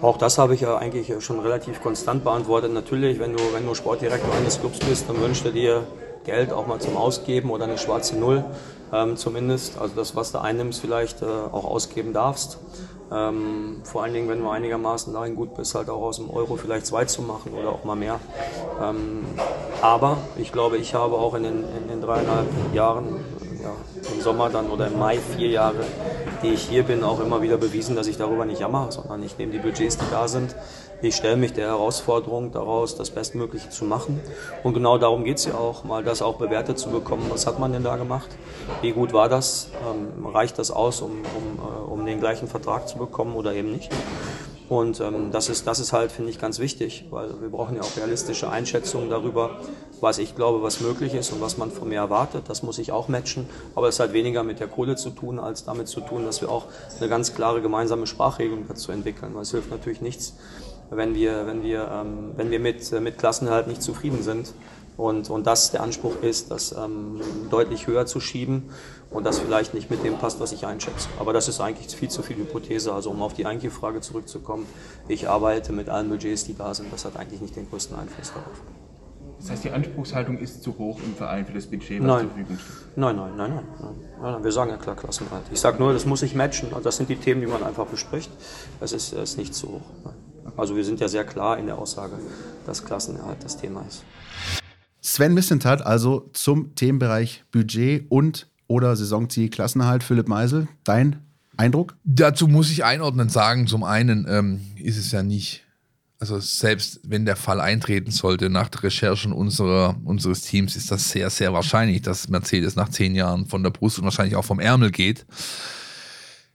Auch das habe ich ja eigentlich schon relativ konstant beantwortet. Natürlich, wenn du, wenn du Sportdirektor eines Clubs bist, dann wünschst du dir Geld auch mal zum Ausgeben oder eine schwarze Null ähm, zumindest. Also das, was du einnimmst, vielleicht äh, auch ausgeben darfst. Ähm, vor allen Dingen, wenn du einigermaßen darin gut bist, halt auch aus dem Euro vielleicht zwei zu machen oder auch mal mehr. Ähm, aber ich glaube, ich habe auch in den, in den dreieinhalb Jahren, ja, im Sommer dann oder im Mai vier Jahre, die ich hier bin, auch immer wieder bewiesen, dass ich darüber nicht jammer, sondern ich nehme die Budgets, die da sind, ich stelle mich der Herausforderung daraus, das Bestmögliche zu machen. Und genau darum geht es ja auch, mal das auch bewertet zu bekommen. Was hat man denn da gemacht? Wie gut war das? Ähm, reicht das aus, um, um, äh, um den gleichen Vertrag zu bekommen oder eben nicht? Und ähm, das, ist, das ist halt, finde ich, ganz wichtig, weil wir brauchen ja auch realistische Einschätzungen darüber, was ich glaube, was möglich ist und was man von mir erwartet. Das muss ich auch matchen. Aber es hat weniger mit der Kohle zu tun, als damit zu tun, dass wir auch eine ganz klare gemeinsame Sprachregelung dazu entwickeln. Weil es hilft natürlich nichts, wenn wir, wenn wir, ähm, wenn wir mit, äh, mit Klassenerhalt nicht zufrieden sind. Und, und das der Anspruch ist, das ähm, deutlich höher zu schieben und das vielleicht nicht mit dem passt, was ich einschätze. Aber das ist eigentlich viel zu viel Hypothese. Also um auf die eigentliche Frage zurückzukommen, ich arbeite mit allen Budgets, die da sind. Das hat eigentlich nicht den größten Einfluss darauf. Das heißt, die Anspruchshaltung ist zu hoch im Verein für das Budget, was nein. zur Verfügung steht? Nein, nein, nein, nein, nein. Wir sagen ja klar Klassenhalt. Ich sage nur, das muss ich matchen. Das sind die Themen, die man einfach bespricht. Das ist, ist nicht zu hoch. Nein. Also wir sind ja sehr klar in der Aussage, dass Klassenerhalt das Thema ist. Sven Missentat also zum Themenbereich Budget und oder Saisonziel Klassenerhalt. Philipp Meisel, dein Eindruck? Dazu muss ich einordnen sagen, zum einen ähm, ist es ja nicht, also selbst wenn der Fall eintreten sollte, nach der Recherchen unserer, unseres Teams ist das sehr, sehr wahrscheinlich, dass Mercedes nach zehn Jahren von der Brust und wahrscheinlich auch vom Ärmel geht.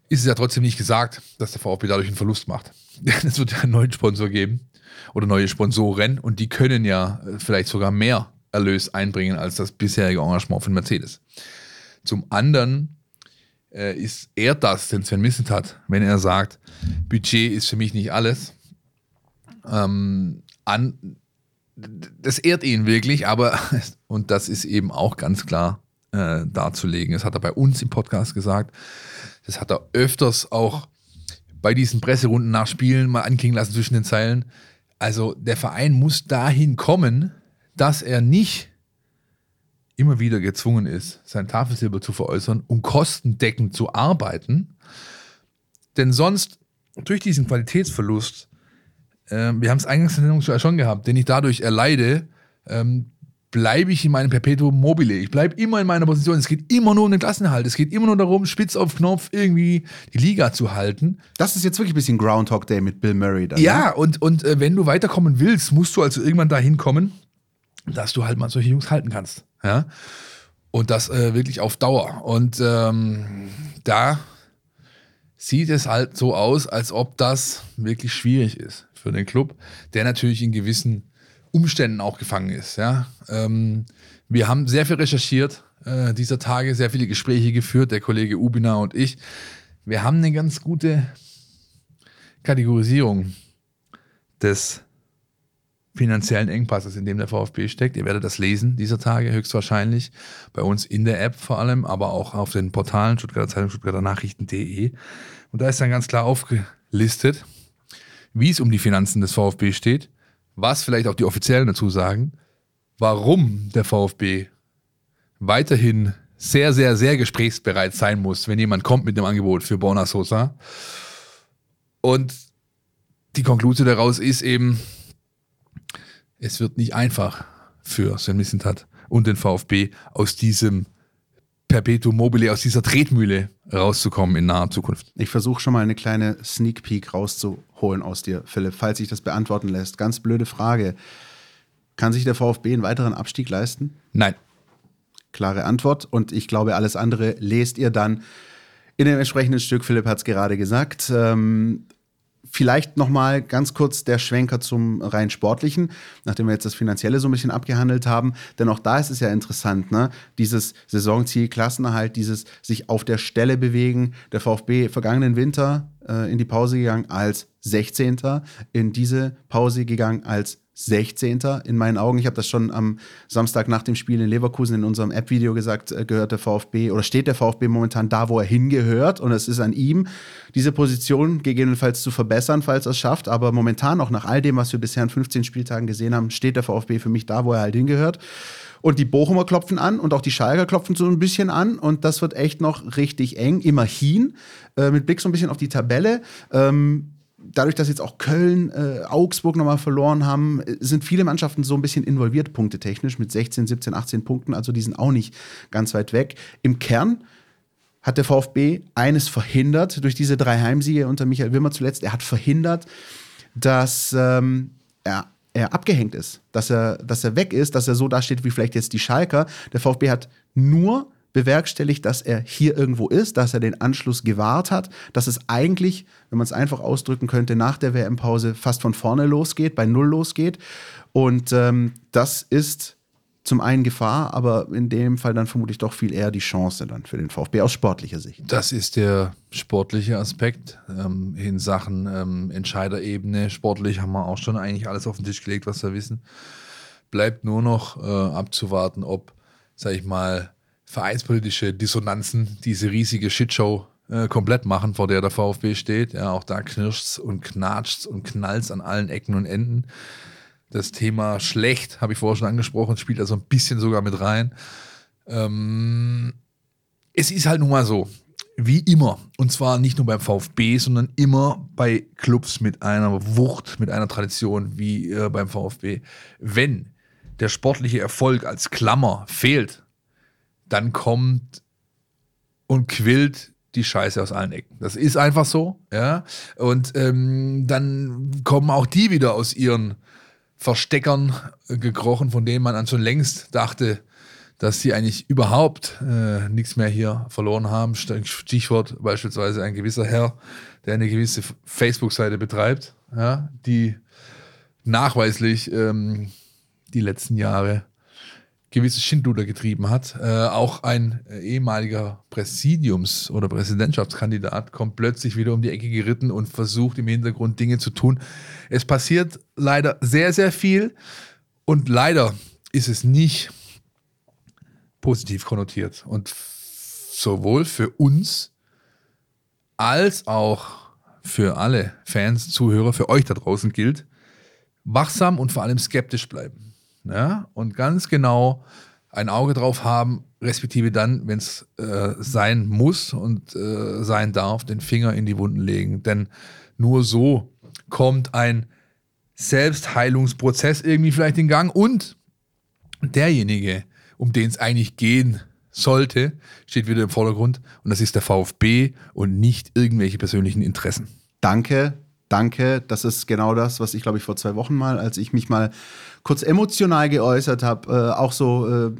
Ist es ja trotzdem nicht gesagt, dass der VfB dadurch einen Verlust macht. Es wird ja einen neuen Sponsor geben oder neue Sponsoren und die können ja vielleicht sogar mehr Erlös einbringen als das bisherige Engagement von Mercedes. Zum anderen äh, ist er das, den Sven Missent hat, wenn er sagt, Budget ist für mich nicht alles. Ähm, an, das ehrt ihn wirklich, aber, und das ist eben auch ganz klar äh, darzulegen, das hat er bei uns im Podcast gesagt, das hat er öfters auch bei diesen Presserunden nach Spielen mal anklingen lassen zwischen den Zeilen. Also der Verein muss dahin kommen, dass er nicht immer wieder gezwungen ist, sein Tafelsilber zu veräußern, um kostendeckend zu arbeiten. Denn sonst, durch diesen Qualitätsverlust, äh, wir haben es eingangs in der Sendung schon gehabt, den ich dadurch erleide, ähm, bleibe ich in meinem Perpetuum mobile. Ich bleibe immer in meiner Position. Es geht immer nur um den Klassenerhalt. Es geht immer nur darum, spitz auf Knopf irgendwie die Liga zu halten. Das ist jetzt wirklich ein bisschen Groundhog Day mit Bill Murray. Dann, ja, ne? und, und äh, wenn du weiterkommen willst, musst du also irgendwann dahin kommen, dass du halt mal solche Jungs halten kannst. Ja? Und das äh, wirklich auf Dauer. Und ähm, da sieht es halt so aus, als ob das wirklich schwierig ist für den Club, der natürlich in gewissen Umständen auch gefangen ist. Ja? Ähm, wir haben sehr viel recherchiert äh, dieser Tage, sehr viele Gespräche geführt, der Kollege Ubina und ich. Wir haben eine ganz gute Kategorisierung des finanziellen Engpasses, in dem der VfB steckt. Ihr werdet das lesen dieser Tage höchstwahrscheinlich. Bei uns in der App vor allem, aber auch auf den Portalen Stuttgarter Zeitung, Stuttgarter Nachrichten.de. Und da ist dann ganz klar aufgelistet, wie es um die Finanzen des VfB steht, was vielleicht auch die Offiziellen dazu sagen, warum der VfB weiterhin sehr, sehr, sehr gesprächsbereit sein muss, wenn jemand kommt mit einem Angebot für Borna Sosa. Und die Konklusion daraus ist eben, es wird nicht einfach für Sven Missentat und den VfB aus diesem Perpetuum mobile, aus dieser Tretmühle rauszukommen in naher Zukunft. Ich versuche schon mal eine kleine Sneak Peek rauszuholen aus dir, Philipp, falls sich das beantworten lässt. Ganz blöde Frage. Kann sich der VfB einen weiteren Abstieg leisten? Nein. Klare Antwort. Und ich glaube, alles andere lest ihr dann in dem entsprechenden Stück. Philipp hat es gerade gesagt. Ähm, Vielleicht nochmal ganz kurz der Schwenker zum rein sportlichen, nachdem wir jetzt das Finanzielle so ein bisschen abgehandelt haben. Denn auch da ist es ja interessant, ne? dieses Saisonziel, Klassenerhalt, dieses sich auf der Stelle bewegen. Der VfB vergangenen Winter äh, in die Pause gegangen als 16. in diese Pause gegangen als 16. in meinen Augen. Ich habe das schon am Samstag nach dem Spiel in Leverkusen in unserem App-Video gesagt, äh, gehört der VfB oder steht der VfB momentan da, wo er hingehört. Und es ist an ihm, diese Position gegebenenfalls zu verbessern, falls er es schafft. Aber momentan, auch nach all dem, was wir bisher in 15 Spieltagen gesehen haben, steht der VfB für mich da, wo er halt hingehört. Und die Bochumer klopfen an und auch die Schalker klopfen so ein bisschen an. Und das wird echt noch richtig eng, immerhin. Äh, mit Blick so ein bisschen auf die Tabelle. Ähm, dadurch, dass jetzt auch Köln, äh, Augsburg nochmal verloren haben, sind viele Mannschaften so ein bisschen involviert, punktetechnisch, mit 16, 17, 18 Punkten. Also die sind auch nicht ganz weit weg. Im Kern hat der VfB eines verhindert durch diese drei Heimsiege unter Michael Wimmer zuletzt. Er hat verhindert, dass ähm, er, er abgehängt ist, dass er, dass er weg ist, dass er so dasteht wie vielleicht jetzt die Schalker. Der VfB hat nur bewerkstelligt, dass er hier irgendwo ist, dass er den Anschluss gewahrt hat, dass es eigentlich, wenn man es einfach ausdrücken könnte, nach der WM-Pause fast von vorne losgeht, bei Null losgeht. Und ähm, das ist zum einen Gefahr, aber in dem Fall dann vermutlich doch viel eher die Chance dann für den VfB aus sportlicher Sicht. Das ist der sportliche Aspekt ähm, in Sachen ähm, Entscheiderebene. Sportlich haben wir auch schon eigentlich alles auf den Tisch gelegt, was wir wissen. Bleibt nur noch äh, abzuwarten, ob, sag ich mal, vereinspolitische Dissonanzen diese riesige Shitshow äh, komplett machen, vor der der VfB steht. Ja, auch da knirscht's und knatscht's und knallt's an allen Ecken und Enden. Das Thema schlecht, habe ich vorher schon angesprochen, spielt also ein bisschen sogar mit rein. Ähm, es ist halt nun mal so, wie immer, und zwar nicht nur beim VfB, sondern immer bei Clubs mit einer Wucht, mit einer Tradition wie äh, beim VfB. Wenn der sportliche Erfolg als Klammer fehlt, dann kommt und quillt die Scheiße aus allen Ecken. Das ist einfach so, ja. Und ähm, dann kommen auch die wieder aus ihren Versteckern gekrochen, von denen man an schon längst dachte, dass sie eigentlich überhaupt äh, nichts mehr hier verloren haben. Stichwort beispielsweise ein gewisser Herr, der eine gewisse Facebook-Seite betreibt, ja, die nachweislich ähm, die letzten Jahre gewisses Schindluder getrieben hat. Äh, auch ein äh, ehemaliger Präsidiums- oder Präsidentschaftskandidat kommt plötzlich wieder um die Ecke geritten und versucht im Hintergrund Dinge zu tun. Es passiert leider sehr, sehr viel und leider ist es nicht positiv konnotiert. Und sowohl für uns als auch für alle Fans, Zuhörer, für euch da draußen gilt, wachsam und vor allem skeptisch bleiben ja, und ganz genau ein Auge drauf haben, respektive dann, wenn es äh, sein muss und äh, sein darf, den Finger in die Wunden legen. Denn nur so kommt ein Selbstheilungsprozess irgendwie vielleicht in Gang und derjenige, um den es eigentlich gehen sollte, steht wieder im Vordergrund und das ist der VfB und nicht irgendwelche persönlichen Interessen. Danke, danke. Das ist genau das, was ich, glaube ich, vor zwei Wochen mal, als ich mich mal kurz emotional geäußert habe, äh, auch so äh,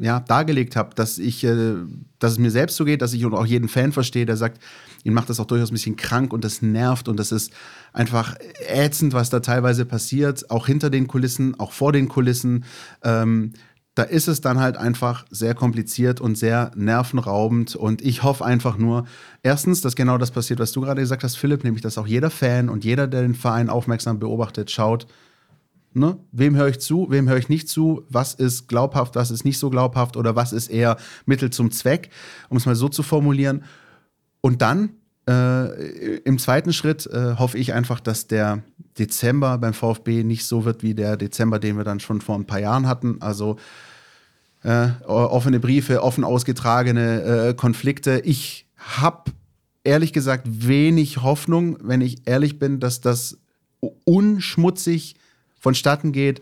ja, dargelegt habe, dass ich, äh, dass es mir selbst so geht, dass ich und auch jeden Fan verstehe, der sagt, ihn macht das auch durchaus ein bisschen krank und das nervt und das ist einfach ätzend, was da teilweise passiert, auch hinter den Kulissen, auch vor den Kulissen. Ähm, da ist es dann halt einfach sehr kompliziert und sehr nervenraubend. Und ich hoffe einfach nur, erstens, dass genau das passiert, was du gerade gesagt hast, Philipp, nämlich dass auch jeder Fan und jeder, der den Verein aufmerksam beobachtet, schaut, ne, wem höre ich zu, wem höre ich nicht zu, was ist glaubhaft, was ist nicht so glaubhaft oder was ist eher Mittel zum Zweck, um es mal so zu formulieren. Und dann äh, im zweiten Schritt äh, hoffe ich einfach, dass der Dezember beim VfB nicht so wird wie der Dezember, den wir dann schon vor ein paar Jahren hatten. Also äh, offene Briefe, offen ausgetragene äh, Konflikte. Ich habe ehrlich gesagt wenig Hoffnung, wenn ich ehrlich bin, dass das unschmutzig vonstatten geht.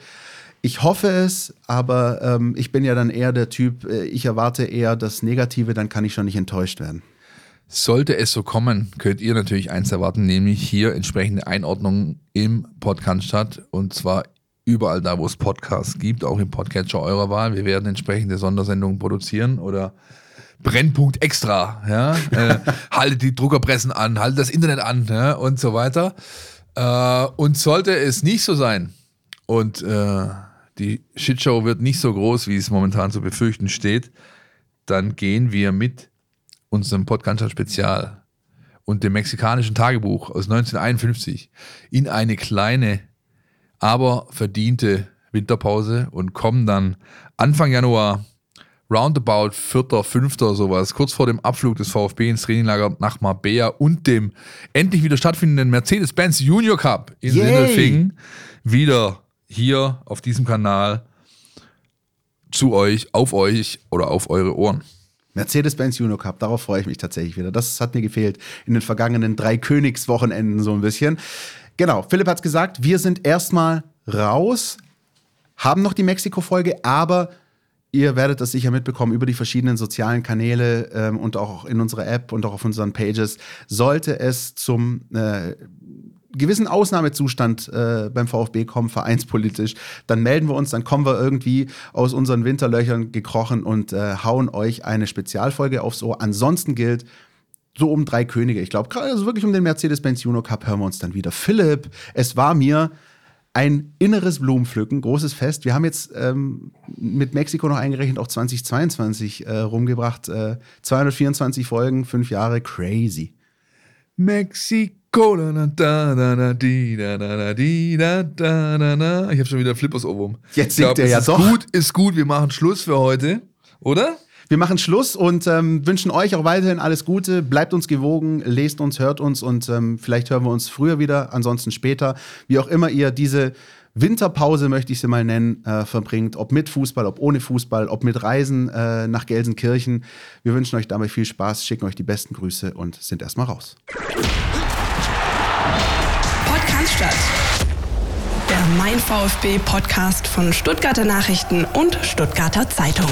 Ich hoffe es, aber ähm, ich bin ja dann eher der Typ, äh, ich erwarte eher das Negative, dann kann ich schon nicht enttäuscht werden. Sollte es so kommen, könnt ihr natürlich eins erwarten, nämlich hier entsprechende Einordnungen im Podcast statt und zwar überall da, wo es Podcasts gibt, auch im Podcatcher eurer Wahl. Wir werden entsprechende Sondersendungen produzieren oder Brennpunkt extra, ja, äh, haltet die Druckerpressen an, haltet das Internet an ja, und so weiter. Äh, und sollte es nicht so sein und äh, die Shitshow wird nicht so groß, wie es momentan zu befürchten steht, dann gehen wir mit unserem Podcast Spezial und dem mexikanischen Tagebuch aus 1951 in eine kleine aber verdiente Winterpause und kommen dann Anfang Januar roundabout 4., 5. sowas, kurz vor dem Abflug des VfB ins Traininglager nach Marbella und dem endlich wieder stattfindenden Mercedes-Benz Junior Cup in. Sindelfingen wieder hier auf diesem Kanal zu euch, auf euch oder auf eure Ohren. Mercedes-Benz Juno Cup, darauf freue ich mich tatsächlich wieder. Das hat mir gefehlt in den vergangenen drei Königswochenenden so ein bisschen. Genau, Philipp hat es gesagt, wir sind erstmal raus, haben noch die Mexiko-Folge, aber ihr werdet das sicher mitbekommen über die verschiedenen sozialen Kanäle ähm, und auch in unserer App und auch auf unseren Pages. Sollte es zum äh, gewissen Ausnahmezustand äh, beim VfB kommen, vereinspolitisch, dann melden wir uns, dann kommen wir irgendwie aus unseren Winterlöchern gekrochen und äh, hauen euch eine Spezialfolge aufs Ohr. Ansonsten gilt, so um drei Könige. Ich glaube, gerade also wirklich um den Mercedes-Benz Juno Cup hören wir uns dann wieder. Philipp, es war mir ein inneres Blumenpflücken, großes Fest. Wir haben jetzt ähm, mit Mexiko noch eingerechnet auch 2022 äh, rumgebracht. Äh, 224 Folgen, fünf Jahre, crazy. Mexiko, da, da, da, da, di, da, da, da, di, da, da, da, da. Ich habe schon wieder Flippers Ohrwurm. Jetzt singt glaub, er ja ist doch. Gut, ist gut, wir machen Schluss für heute, oder? Wir machen Schluss und ähm, wünschen euch auch weiterhin alles Gute. Bleibt uns gewogen, lest uns, hört uns und ähm, vielleicht hören wir uns früher wieder, ansonsten später. Wie auch immer ihr diese Winterpause, möchte ich sie mal nennen, äh, verbringt. Ob mit Fußball, ob ohne Fußball, ob mit Reisen äh, nach Gelsenkirchen. Wir wünschen euch dabei viel Spaß, schicken euch die besten Grüße und sind erstmal raus. Podcast statt. Der Mein VfB Podcast von Stuttgarter Nachrichten und Stuttgarter Zeitung.